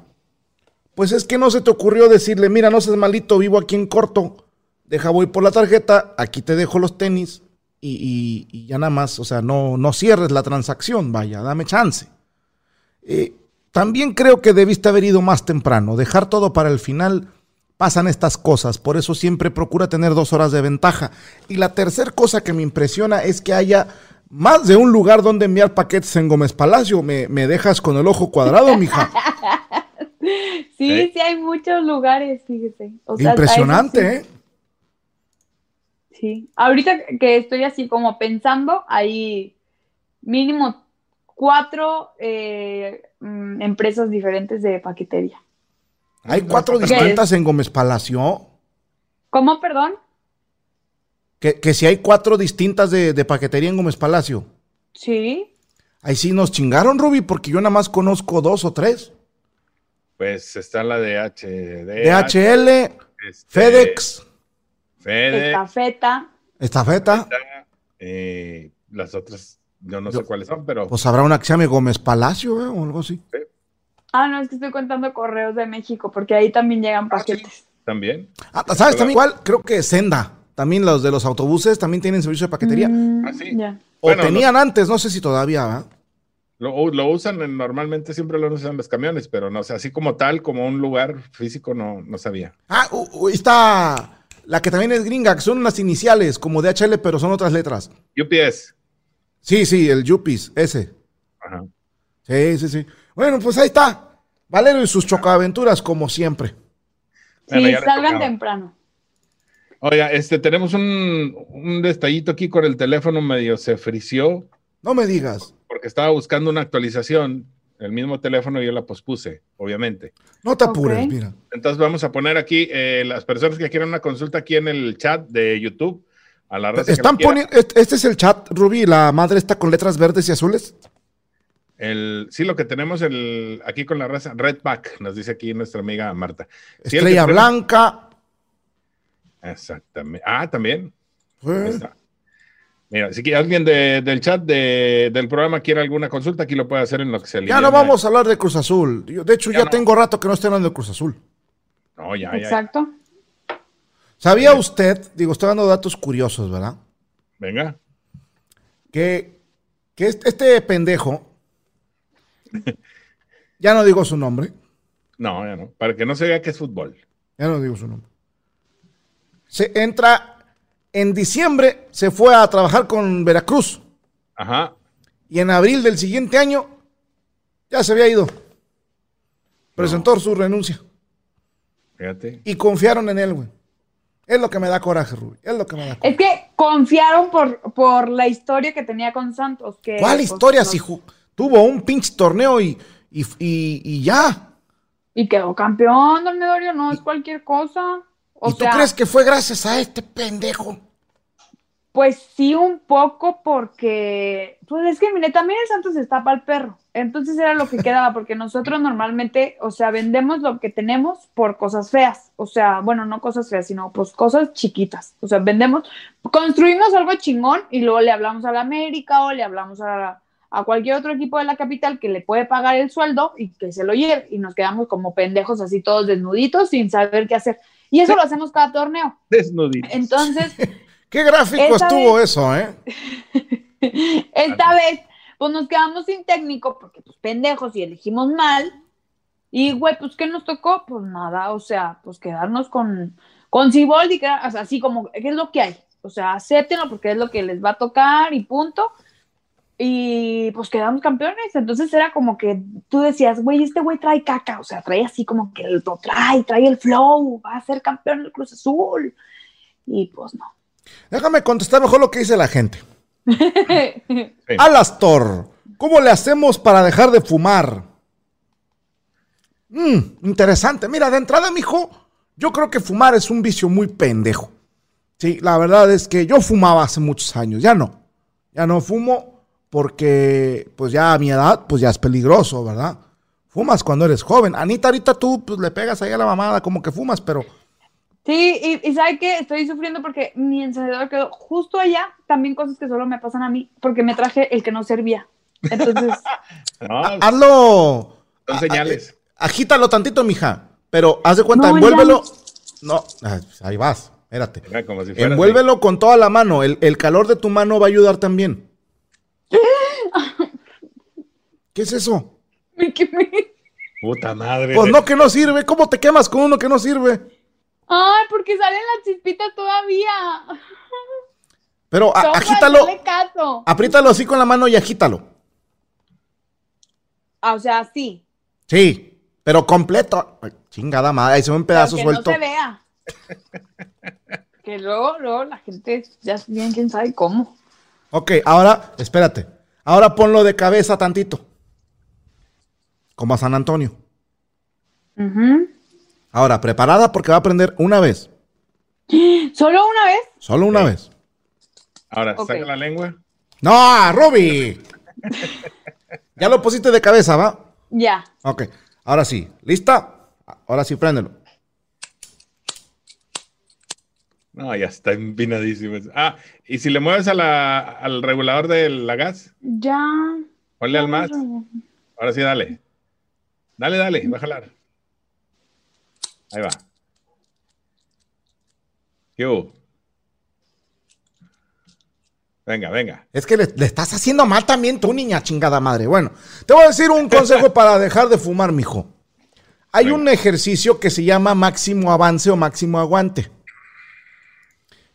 pues es que no se te ocurrió decirle, mira, no seas malito, vivo aquí en corto, deja voy por la tarjeta, aquí te dejo los tenis y ya nada más, o sea, no, no cierres la transacción, vaya, dame chance. Eh, también creo que debiste haber ido más temprano, dejar todo para el final. Pasan estas cosas, por eso siempre procura tener dos horas de ventaja. Y la tercera cosa que me impresiona es que haya más de un lugar donde enviar paquetes en Gómez Palacio. Me, me dejas con el ojo cuadrado, mija. Sí, ¿Eh? sí hay muchos lugares, fíjese. O sea, hasta Impresionante, sí. ¿eh? Sí. Ahorita que estoy así como pensando, hay mínimo cuatro eh, mm, empresas diferentes de paquetería. Hay cuatro ¿Qué distintas en Gómez Palacio. ¿Cómo, perdón? Que, que si hay cuatro distintas de, de paquetería en Gómez Palacio. Sí. Ahí sí nos chingaron, Ruby, porque yo nada más conozco dos o tres. Pues está la de H, DHL, este, FedEx, FedEx, Estafeta. Estafeta. eh, las otras, yo no Yo- sé cuáles son, pero Pues habrá una que se llame Gómez Palacio, ¿eh? O algo así. Ah, no, es que estoy contando correos de México, porque ahí también llegan paquetes. también. Ah, ¿sabes también igual? Creo que Senda. También los de los autobuses también tienen servicio de paquetería. Mm, Ah, sí. ya. O Bueno, tenían antes, no sé si todavía, ¿va? Lo, lo usan, en- normalmente siempre lo usan los camiones, pero no sé, así como tal, como un lugar físico, no, no sabía. Ah, está la que también es gringa, que son unas iniciales, como DHL, pero son otras letras. UPS. Sí, sí, el Yupis, ese. Ajá. Sí, sí, sí. Bueno, pues ahí está. Valero y sus chocaventuras, como siempre. Bueno, sí, salgan temprano. Oiga, este, tenemos un, un detallito aquí con el teléfono medio se frició No me digas. porque estaba buscando una actualización, el mismo teléfono y yo la pospuse, obviamente. No te apures, mira. Entonces vamos a poner aquí eh, las personas que quieran una consulta aquí en el chat de YouTube. A la Están poniendo. Este, este es el chat, Ruby. La madre está con letras verdes y azules. El, sí, lo que tenemos el, aquí con la raza, Redback, nos dice aquí nuestra amiga Marta. Sí, el que Estrella blanca. Exactamente. Ah, también. Ahí Eh, está. Mira, si alguien de- del chat de- del programa quiere alguna consulta, aquí lo puede hacer en lo que se Ya no vamos a hablar de Cruz Azul. Yo, de hecho, Ya ya, no. tengo rato que no estoy hablando de Cruz Azul. No, ya, ya, ya. Exacto. ¿Sabía usted? Digo, estoy dando datos curiosos, ¿verdad? Venga. Que, que este, este pendejo. ya no digo su nombre. No, ya no. Para que no se vea que es fútbol. Ya no digo su nombre. Se entra. En diciembre se fue a trabajar con Veracruz. Ajá. Y en abril del siguiente año ya se había ido. Presentó su renuncia. Fíjate. Y confiaron en él, güey. Es lo que me da coraje, Ruby. Es lo que me da coraje. Es que confiaron por, por la historia que tenía con Santos. Que, ¿Cuál pues, historia? no- Si tuvo un pinche torneo y, y, y- y ya. Y quedó campeón, don Medorio, no es cualquier cosa. O ¿Y tú sea, crees que fue gracias a este pendejo? Pues sí, un poco, porque, pues es que, mire, también el Santos está para el perro. Entonces era lo que quedaba, porque nosotros normalmente, o sea, vendemos lo que tenemos por cosas feas. O sea, bueno, no cosas feas, sino pues cosas chiquitas. O sea, vendemos, construimos algo chingón y luego le hablamos a la América o le hablamos a, a cualquier otro equipo de la capital que le puede pagar el sueldo y que se lo lleve. Y nos quedamos como pendejos así todos desnuditos sin saber qué hacer. Y eso lo hacemos cada torneo. Desnudito. Entonces... ¿Qué gráfico estuvo vez- eso, eh? Esta vez, pues nos quedamos sin técnico porque, pues, pendejos y elegimos mal. Y, güey, pues, ¿qué nos tocó? Pues nada, o sea, pues quedarnos con, con Siboldi, que era, o sea, así como, ¿qué es lo que hay? O sea, acéptenlo porque es lo que les va a tocar y punto. Y pues quedamos campeones. Entonces era como que tú decías, güey, este güey trae caca. O sea, trae así como que lo trae, trae el flow, va a ser campeón del Cruz Azul. Y pues no. Déjame contestar mejor lo que dice la gente. Alastor, ¿cómo le hacemos para dejar de fumar? Mm, interesante. Mira, de entrada, mijo, yo creo que fumar es un vicio muy pendejo. Sí, la verdad es que yo fumaba hace muchos años, ya no. Ya no fumo porque, pues ya a mi edad, pues ya es peligroso, ¿verdad? Fumas cuando eres joven. Anita, ahorita tú pues, le pegas ahí a la mamada como que fumas, pero Sí, y, y ¿sabe qué? Estoy sufriendo porque mi encendedor quedó justo allá. También cosas que solo me pasan a mí, porque me traje el que no servía. Entonces, No, hazlo. son señales. Agítalo tantito, mija. Pero haz de cuenta, No, ya envuélvelo. No, ah, ahí vas, espérate. Era como si fuera Envuélvelo con toda la mano. El, el calor de tu mano va a ayudar también. ¿Qué es eso? me quemé. así. Puta madre. Pues no que no sirve. ¿Cómo te quemas con uno que no sirve? Ay, porque salen las chispitas todavía. Pero a- Toma, agítalo. caso. Apriétalo así con la mano y agítalo. Ah, o sea, sí. Sí, pero completo. Ay, chingada madre, ahí se ve un pero pedazo que suelto. no se vea. que luego, luego la gente ya bien quién sabe cómo. Ok, ahora, espérate. Ahora ponlo de cabeza tantito. Como a San Antonio. Ahora, preparada porque va a prender una vez. ¿Solo una vez? Solo una vez. Ahora, saca la lengua. No, Ruby. ya lo pusiste de cabeza, ¿va? Ya. Ok, ahora sí. ¿Lista? Ahora sí, préndelo. No, ya está empinadísimo. Ah, y si le mueves a la, al regulador de la gas, Ya. ponle al más. Ahora sí, dale. Dale, dale, va a jalar. Ahí va. ¿Qué hubo? Venga, venga. Es que le, le estás haciendo mal también tú, niña chingada madre. Bueno, te voy a decir un consejo para dejar de fumar, mijo. Hay Venga. un ejercicio que se llama máximo avance o máximo aguante.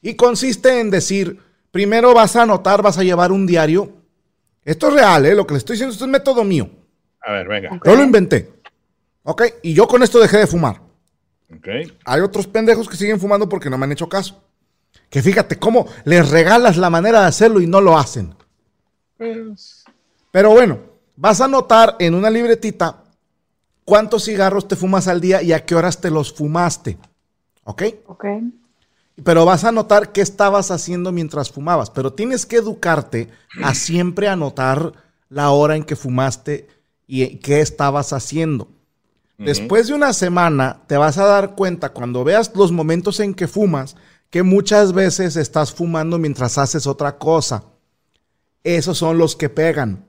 Y consiste en decir, primero vas a anotar, vas a llevar un diario. Esto es real, ¿eh? Lo que le estoy diciendo, esto es método mío. A ver, venga. Yo lo inventé. ¿Ok? Y yo con esto dejé de fumar. Ok. Hay otros pendejos que siguen fumando porque no me han hecho caso. Que fíjate cómo les regalas la manera de hacerlo y no lo hacen. Pues, Pero bueno, vas a anotar en una libretita cuántos cigarros te fumas al día y a qué horas te los fumaste. ¿Ok? Ok. Pero vas a anotar qué estabas haciendo mientras fumabas. Pero tienes que educarte a siempre anotar la hora en que fumaste y qué estabas haciendo. Después de una semana te vas a dar cuenta cuando veas los momentos en que fumas que muchas veces estás fumando mientras haces otra cosa. Esos son los que pegan.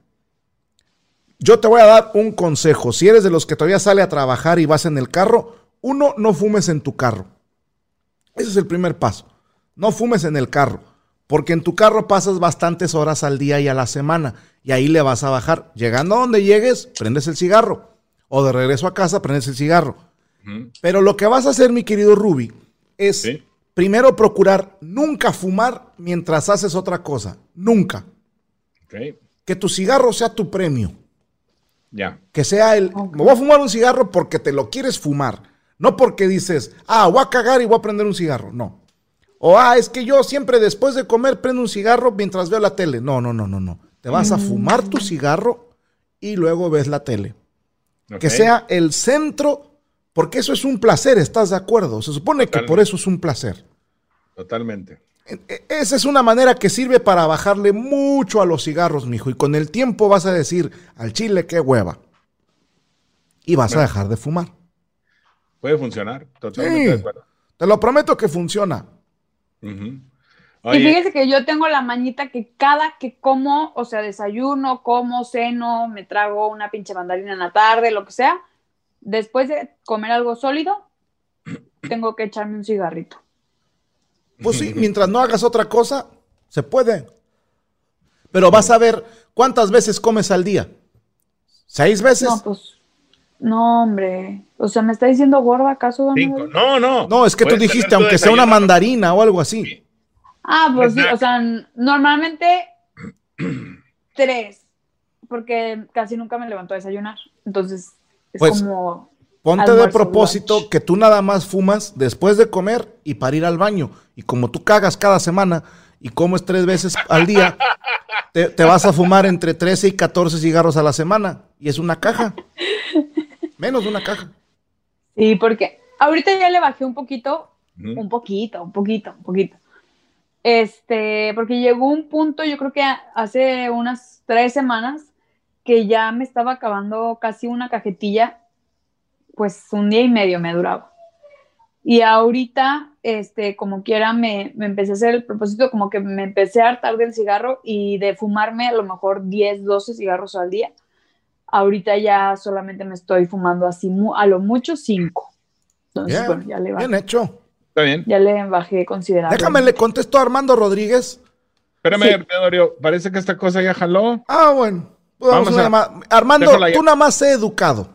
Yo te voy a dar un consejo. Si eres de los que todavía sale a trabajar y vas en el carro, uno, no fumes en tu carro. Ese es el primer paso. No fumes en el carro, porque en tu carro pasas bastantes horas al día y a la semana, y ahí le vas a bajar. Llegando a donde llegues, prendes el cigarro, o de regreso a casa, prendes el cigarro. Pero lo que vas a hacer, mi querido Ruby, es Sí. primero procurar nunca fumar mientras haces otra cosa. Nunca. Que tu cigarro sea tu premio. Ya. Que sea el, me voy a fumar un cigarro porque te lo quieres fumar. No porque dices, ah, voy a cagar y voy a prender un cigarro. No. O, ah, es que yo siempre después de comer prendo un cigarro mientras veo la tele. No, no, no, no, no. Te vas a fumar tu cigarro y luego ves la tele. Que sea el centro, porque eso es un placer, ¿estás de acuerdo? Se supone que por eso es un placer. Totalmente. E- e- Esa es una manera que sirve para bajarle mucho a los cigarros, mijo. Y con el tiempo vas a decir al chile qué hueva. Y vas a dejar de fumar. Puede funcionar. Totalmente Sí. de acuerdo. Te lo prometo que funciona. Y fíjese que yo tengo la mañita que cada que como, o sea, desayuno, como, ceno, me trago una pinche mandarina en la tarde, lo que sea, después de comer algo sólido, tengo que echarme un cigarrito. Pues sí, mientras no hagas otra cosa, se puede. Pero vas a ver cuántas veces comes al día. ¿Seis veces? No, pues, no, hombre. O sea, ¿me está diciendo gorda acaso? don cinco. No, no. No, es que tú dijiste, aunque sea una mandarina o algo así. Ah, pues sí, o sea, normalmente tres, porque casi nunca me levanto a desayunar. Entonces, es Pues, como... Ponte de propósito lunch. que tú nada más fumas después de comer y para ir al baño. Y como tú cagas cada semana y comes tres veces al día, te, te vas a fumar entre 13 y 14 cigarros a la semana. Y es una caja. Menos de una caja. Sí, porque ahorita ya le bajé un poquito, un poquito, un poquito, un poquito. Este, porque llegó un punto, yo creo que hace unas tres semanas, que ya me estaba acabando casi una cajetilla, pues un día y medio me duraba. Y ahorita, este, como quiera, me, me empecé a hacer el propósito, como que me empecé a hartar del cigarro y de fumarme a lo mejor 10, 12 cigarros al día. Ahorita ya solamente me estoy fumando así, a lo mucho 5. Entonces, Bien, bueno, ya le, bajé, bien hecho. Está bien. ya le bajé considerablemente. Déjame, le contesto a Armando Rodríguez. Espérame, Sí. Teodorio, parece que esta cosa ya jaló. Ah, bueno. Pues vamos Vamos una a- llamada. Armando, déjala ya. tú nada más sé educado.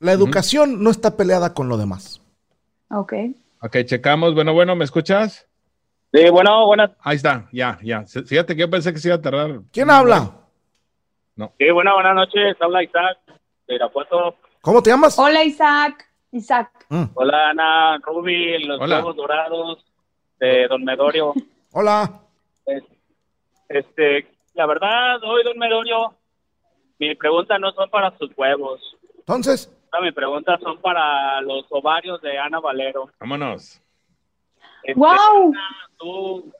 La educación no está peleada con lo demás. Ok. Ok, checamos. Bueno, bueno, ¿me escuchas? Sí, bueno, buenas. Ahí está, ya, ya. Fíjate que yo pensé que se iba a tardar. ¿Quién habla? Sí, bueno, buenas noches. Habla Isaac de Irapuato. ¿Cómo te llamas? Hola, Isaac. Isaac. Mm, Hola, Ana, Ruby, los Hola. ojos dorados de Don Medorio. Hola. Este, la verdad, hoy, Don Medorio, mi pregunta no son para sus huevos. Entonces, Mi pregunta son para los ovarios de Ana Valero. Vámonos. Este, ¡Wow! Tú,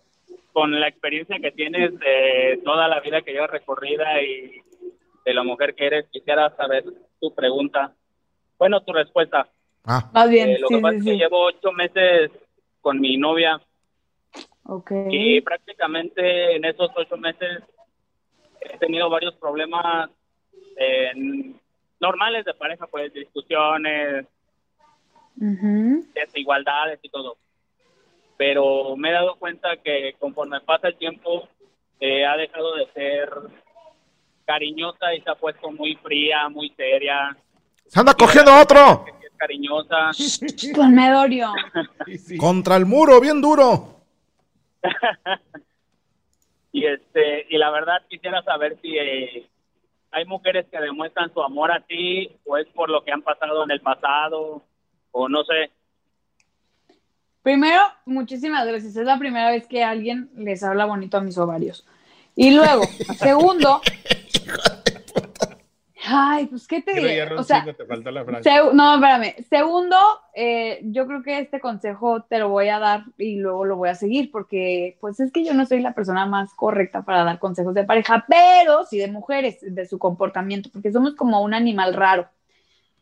con la experiencia que tienes de toda la vida que llevas recorrida y de la mujer que eres, quisiera saber tu pregunta. Bueno, tu respuesta. ah, Más bien, Eh, lo sí, que pasa sí, es que sí. llevo ocho meses con mi novia Ok. y prácticamente en esos ocho meses he tenido varios problemas eh, normales de pareja, pues discusiones, desigualdades y todo. Pero me he dado cuenta que conforme pasa el tiempo eh, ha dejado de ser cariñosa y se ha puesto muy fría, muy seria. se anda cogiendo otro. Que es cariñosa. Sí, sí. Contra el muro, bien duro. Y este y la verdad quisiera saber si eh, hay mujeres que demuestran su amor a ti o es por lo que han pasado en el pasado o no sé. Primero, muchísimas gracias. Es la primera vez que alguien les habla bonito a mis ovarios. Y luego, segundo. Ay, pues, ¿qué te diré? ya, O sea, Roncito, te falta la frase. Seu- no, espérame. Segundo, eh, yo creo que este consejo te lo voy a dar y luego lo voy a seguir porque pues es que yo no soy la persona más correcta para dar consejos de pareja, pero sí de mujeres, de su comportamiento, porque somos como un animal raro.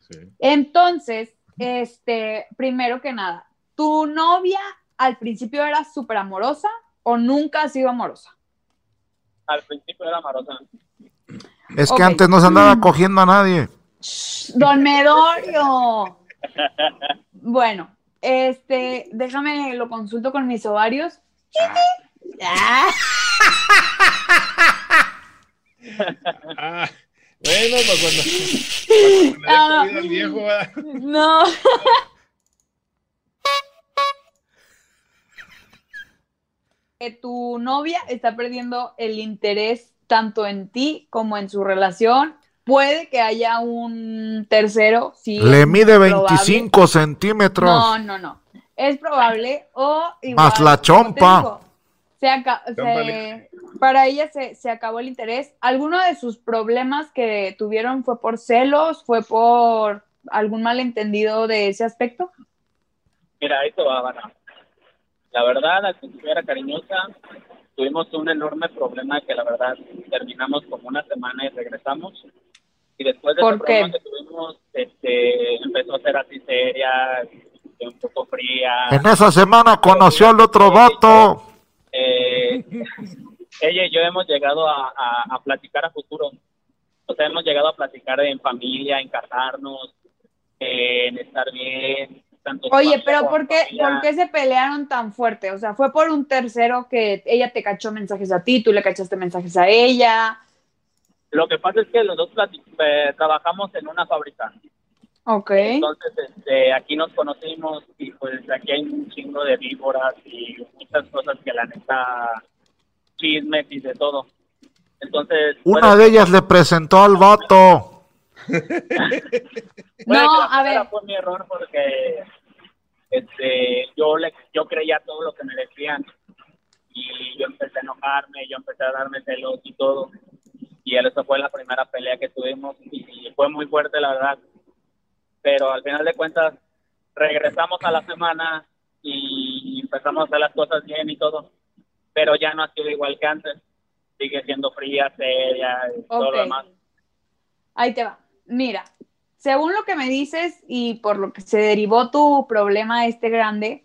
Sí. Entonces, este, primero que nada, ¿tu novia al principio era súper amorosa o nunca ha sido amorosa? Al principio era amorosa. Es que antes no se andaba cogiendo a nadie. Don Medorio. Bueno, este, déjame lo consulto con mis ovarios. Ah, Ah, bueno, pues cuando, No, no. al viejo, ¿verdad? no. Que tu novia está perdiendo el interés tanto en ti como en su relación puede que haya un tercero. Sí, Le mide probable. 25 centímetros. No, no, no. Es probable o igual, Más la chompa. digo, se se- para ella se, se acabó el interés. ¿Alguno de sus problemas que tuvieron fue por celos? ¿Fue por algún malentendido de ese aspecto? Mira, esto va. La verdad, al principio era cariñosa. Tuvimos un enorme problema que la verdad terminamos como una semana y regresamos. Y después de ¿Por ese qué? problema que tuvimos, este, empezó a ser así seria, un poco fría. En esa semana conoció al otro vato. Eh, ella y yo hemos llegado a, a- a platicar a futuro. O sea, hemos llegado a platicar en familia, en casarnos, en estar bien. Tanto Oye, pero ¿por qué, familia. ¿por qué se pelearon tan fuerte? O sea, ¿fue por un tercero que ella te cachó mensajes a ti, tú le cachaste mensajes a ella? Lo que pasa es que los dos eh, trabajamos en una fábrica. Ok. Entonces, este, aquí nos conocimos y pues aquí hay un chingo de víboras y muchas cosas que la neta chismes y de todo. Entonces, Una de ellas le presentó al vato. puede No, a ver. fue mi error porque este yo le yo creía todo lo que me decían y yo empecé a enojarme, yo empecé a darme celos y todo. Y esa fue la primera pelea que tuvimos y fue muy fuerte la verdad. Pero al final de cuentas regresamos a la semana y empezamos a hacer las cosas bien y todo. Pero ya no ha sido igual que antes. Sigue siendo fría, seria y todo lo demás. Ahí te va. Mira, según lo que me dices y por lo que se derivó tu problema este grande,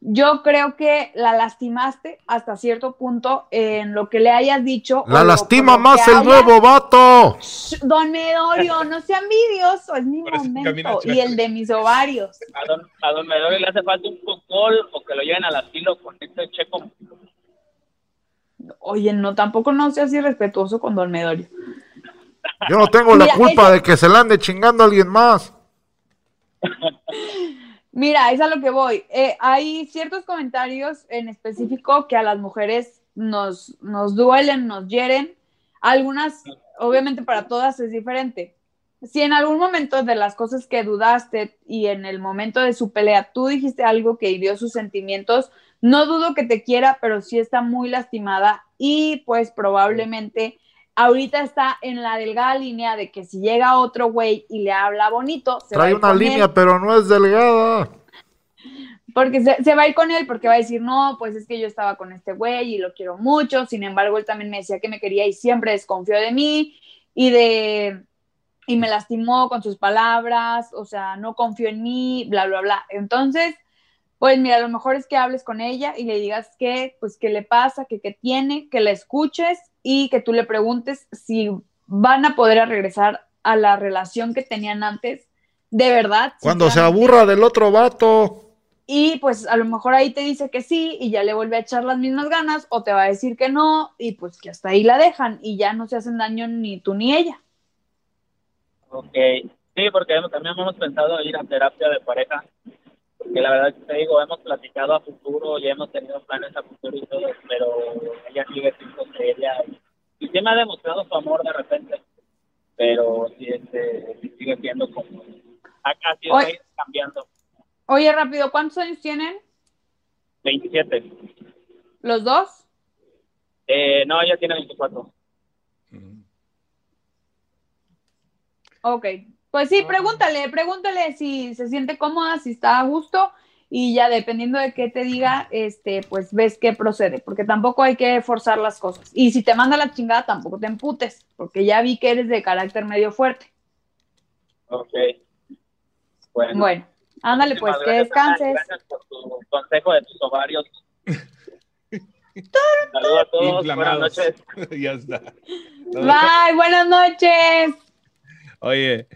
yo creo que la lastimaste hasta cierto punto en lo que le hayas dicho. La lastima más el haya- nuevo vato. Shh, Don Medorio, no sea envidioso, es mi Por momento. Y el de mis ovarios. A don, a don Medorio le hace falta un cocol o que lo lleven al asilo con este checo. Oye, no, tampoco no seas irrespetuoso con Don Medorio. Yo no tengo la culpa de que se la ande chingando a alguien más. Mira, es a lo que voy. Eh, hay ciertos comentarios en específico que a las mujeres nos, nos duelen, nos hieren. Algunas, obviamente para todas es diferente. Si en algún momento de las cosas que dudaste y en el momento de su pelea tú dijiste algo que hirió sus sentimientos, no dudo que te quiera, pero sí está muy lastimada y pues probablemente ahorita está en la delgada línea de que si llega otro güey y le habla bonito, se va a Trae ir una con él. línea, pero no es delgada. Porque se, se va a ir con él porque va a decir, no, pues es que yo estaba con este güey y lo quiero mucho. Sin embargo, él también me decía que me quería y siempre desconfió de mí y de y me lastimó con sus palabras, o sea, no confió en mí, bla, bla, bla. Entonces, pues mira, lo mejor es que hables con ella y le digas que, pues, qué le pasa, que qué tiene, que la escuches y que tú le preguntes si van a poder regresar a la relación que tenían antes, de verdad. Cuando se aburra del otro vato. Y pues a lo mejor ahí te dice que sí y ya le vuelve a echar las mismas ganas o te va a decir que no y pues que hasta ahí la dejan y ya no se hacen daño ni tú ni ella. Ok, sí, porque también hemos pensado ir a terapia de pareja, porque la verdad que te digo, hemos platicado a futuro y hemos tenido planes a futuro y todo, pero ella sigue siendo seria y, y sí me ha demostrado su amor de repente, pero sí, este, sí sigue siendo como, ha, ha sido Oye. cambiando, Oye, rápido, ¿cuántos años tienen 27. los dos? Eh, no, ella tiene 24. Ok, pues sí, pregúntale, pregúntale si se siente cómoda, si está a gusto y ya dependiendo de qué te diga, este, pues ves qué procede, porque tampoco hay que forzar las cosas. Y si te manda la chingada, tampoco te emputes, porque ya vi que eres de carácter medio fuerte. Ok. Bueno. Bueno, ándale pues, que descanses. Gracias por tu consejo de tus ovarios. Saludos a todos, buenas noches. ya está. Bye, buenas noches. Oye.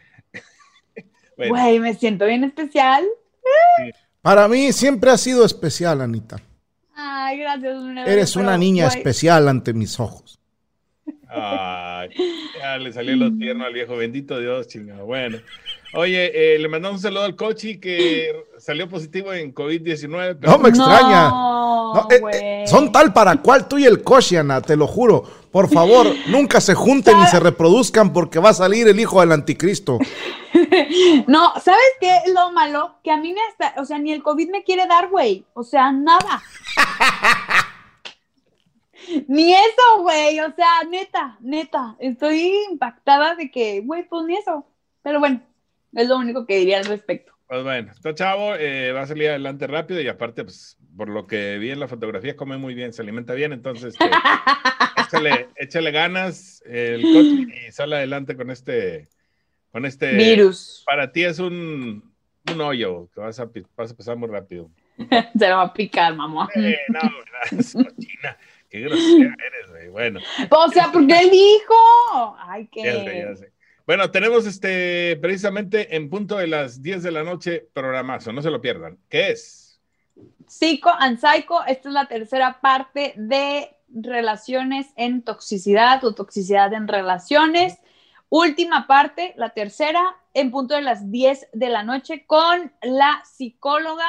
Bueno, Güey, me siento bien especial. Para mí siempre ha sido especial, Anita. Ay, gracias. Eres una niña güey, especial ante mis ojos. ay, ya le salió lo tierno al viejo. Bendito Dios, chingado. Bueno. Oye, eh, le mandamos un saludo al cochi que salió positivo en COVID-19. pero- No me extraña. No, No, eh, eh, son tal para cual tú y el Koshiana, te lo juro. Por favor, nunca se junten ni se reproduzcan porque va a salir el hijo del anticristo. no, ¿sabes qué es lo malo? Que a mí me hasta, o sea, ni el COVID me quiere dar, güey. O sea, nada. ni eso, güey. O sea, neta, neta. Estoy impactada de que, güey, pues ni eso. Pero bueno, es lo único que diría al respecto. Pues bueno, está chavo, eh, va a salir adelante rápido y aparte, pues, por lo que vi en la fotografía, come muy bien, se alimenta bien, entonces este, échale, échale, ganas el coche y sale adelante con este, con este virus. Para ti es un, un hoyo que vas a, vas a pasar muy rápido. se lo va a picar, mamá. Eh, no, es cochina. Qué grosera eres, güey. Bueno. O sea, porque él dijo. Ay, qué. Ya sé, ya sé. Bueno, tenemos este precisamente en punto de las 10 de la noche programazo, no se lo pierdan. ¿Qué es? Psico and Psycho, esta es la tercera parte de relaciones en toxicidad o toxicidad en relaciones. Última parte, la tercera, en punto de las 10 de la noche con la psicóloga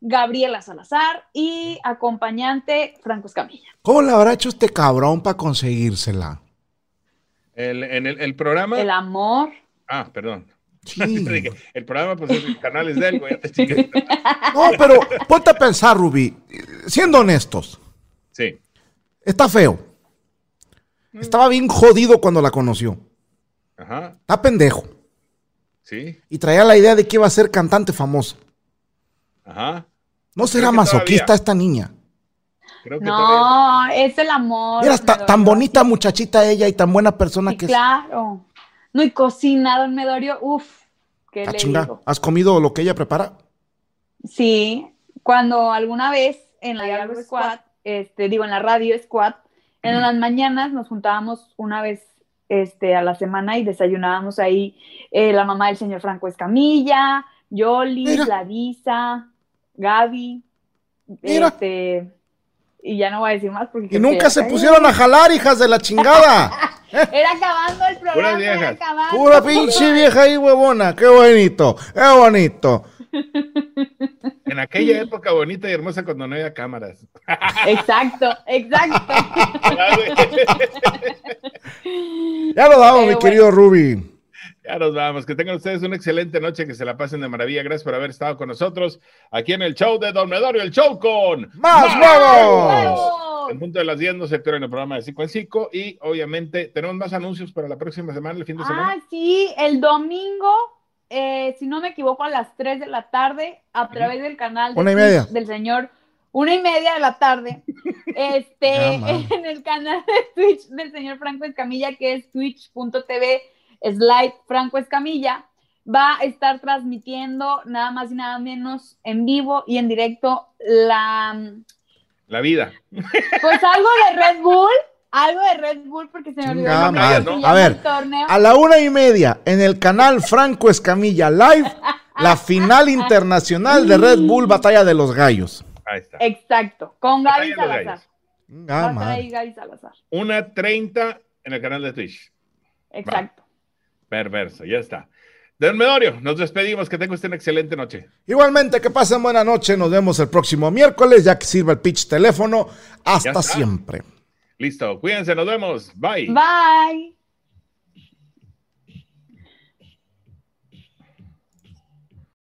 Gabriela Salazar y acompañante Franco Escamilla. ¿Cómo le habrá hecho este cabrón para conseguírsela? El, en el, programa. El amor. Ah, perdón. el programa, pues el canal es de él, güey. no, pero ponte a pensar, Ruby. Siendo honestos. Sí. Está feo. Estaba bien jodido cuando la conoció. Ajá. Está pendejo. Sí. Y traía la idea de que iba a ser cantante famoso. Ajá. ¿No será masoquista esta niña? no, es el amor. Mira, tan bonita muchachita ella y tan buena persona que claro. es. Claro. No, y cocina, don Medorio, uff. ¿Qué ah, le ¿Has comido lo que ella prepara? Sí, cuando alguna vez en la radio Squad, este, digo, en la radio Squad, en las mañanas nos juntábamos una vez este, a la semana y desayunábamos ahí eh, la mamá del señor Franco Escamilla, Yoli, Larisa, Gaby, este, y ya no voy a decir más porque... Y nunca se pusieron a jalar, hijas de la chingada. Era acabando el programa. Pura Pura pinche vieja ahí, huevona. Qué bonito, qué bonito. En aquella época bonita y hermosa cuando no había cámaras. Exacto, exacto. ya lo damos, mi querido Ruby. Ya nos vamos. Que tengan ustedes una excelente noche, que se la pasen de maravilla. Gracias por haber estado con nosotros aquí en el show de Don Medorio, el show con más, huevos. En punto de las 10 no se en el programa de 5 en 5 y obviamente tenemos más anuncios para la próxima semana, el fin de semana. Ah, sí, el domingo, eh, si no me equivoco, a las 3 de la tarde, a través del canal del señor una y media de la tarde, este, en el canal de Twitch del señor Franco Escamilla, que es twitch.tv Slide Franco Escamilla, va a estar transmitiendo nada más y nada menos en vivo y en directo la... La vida. Pues algo de Red Bull, algo de Red Bull porque se me olvidó. A ver, a la una y media en el canal Franco Escamilla Live, la final internacional de Red Bull Batalla de los Gallos. Ahí está. Exacto, con Gaby Salazar. Gaby Salazar. Una treinta en el canal de Twitch. Exacto. Perverso, ya está. Don Medorio, nos despedimos. Que tenga usted una excelente noche. Igualmente, que pasen buena noche. Nos vemos el próximo miércoles, ya que sirva el pitch teléfono. Hasta siempre. Listo, cuídense, nos vemos. Bye. Bye.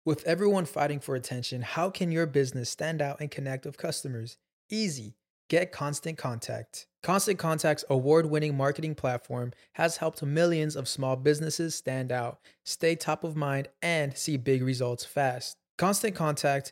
With everyone fighting for attention, how can your business stand out and connect with customers? Easy. Get Constant Contact. Constant Contact's award winning marketing platform has helped millions of small businesses stand out, stay top of mind, and see big results fast. Constant Contact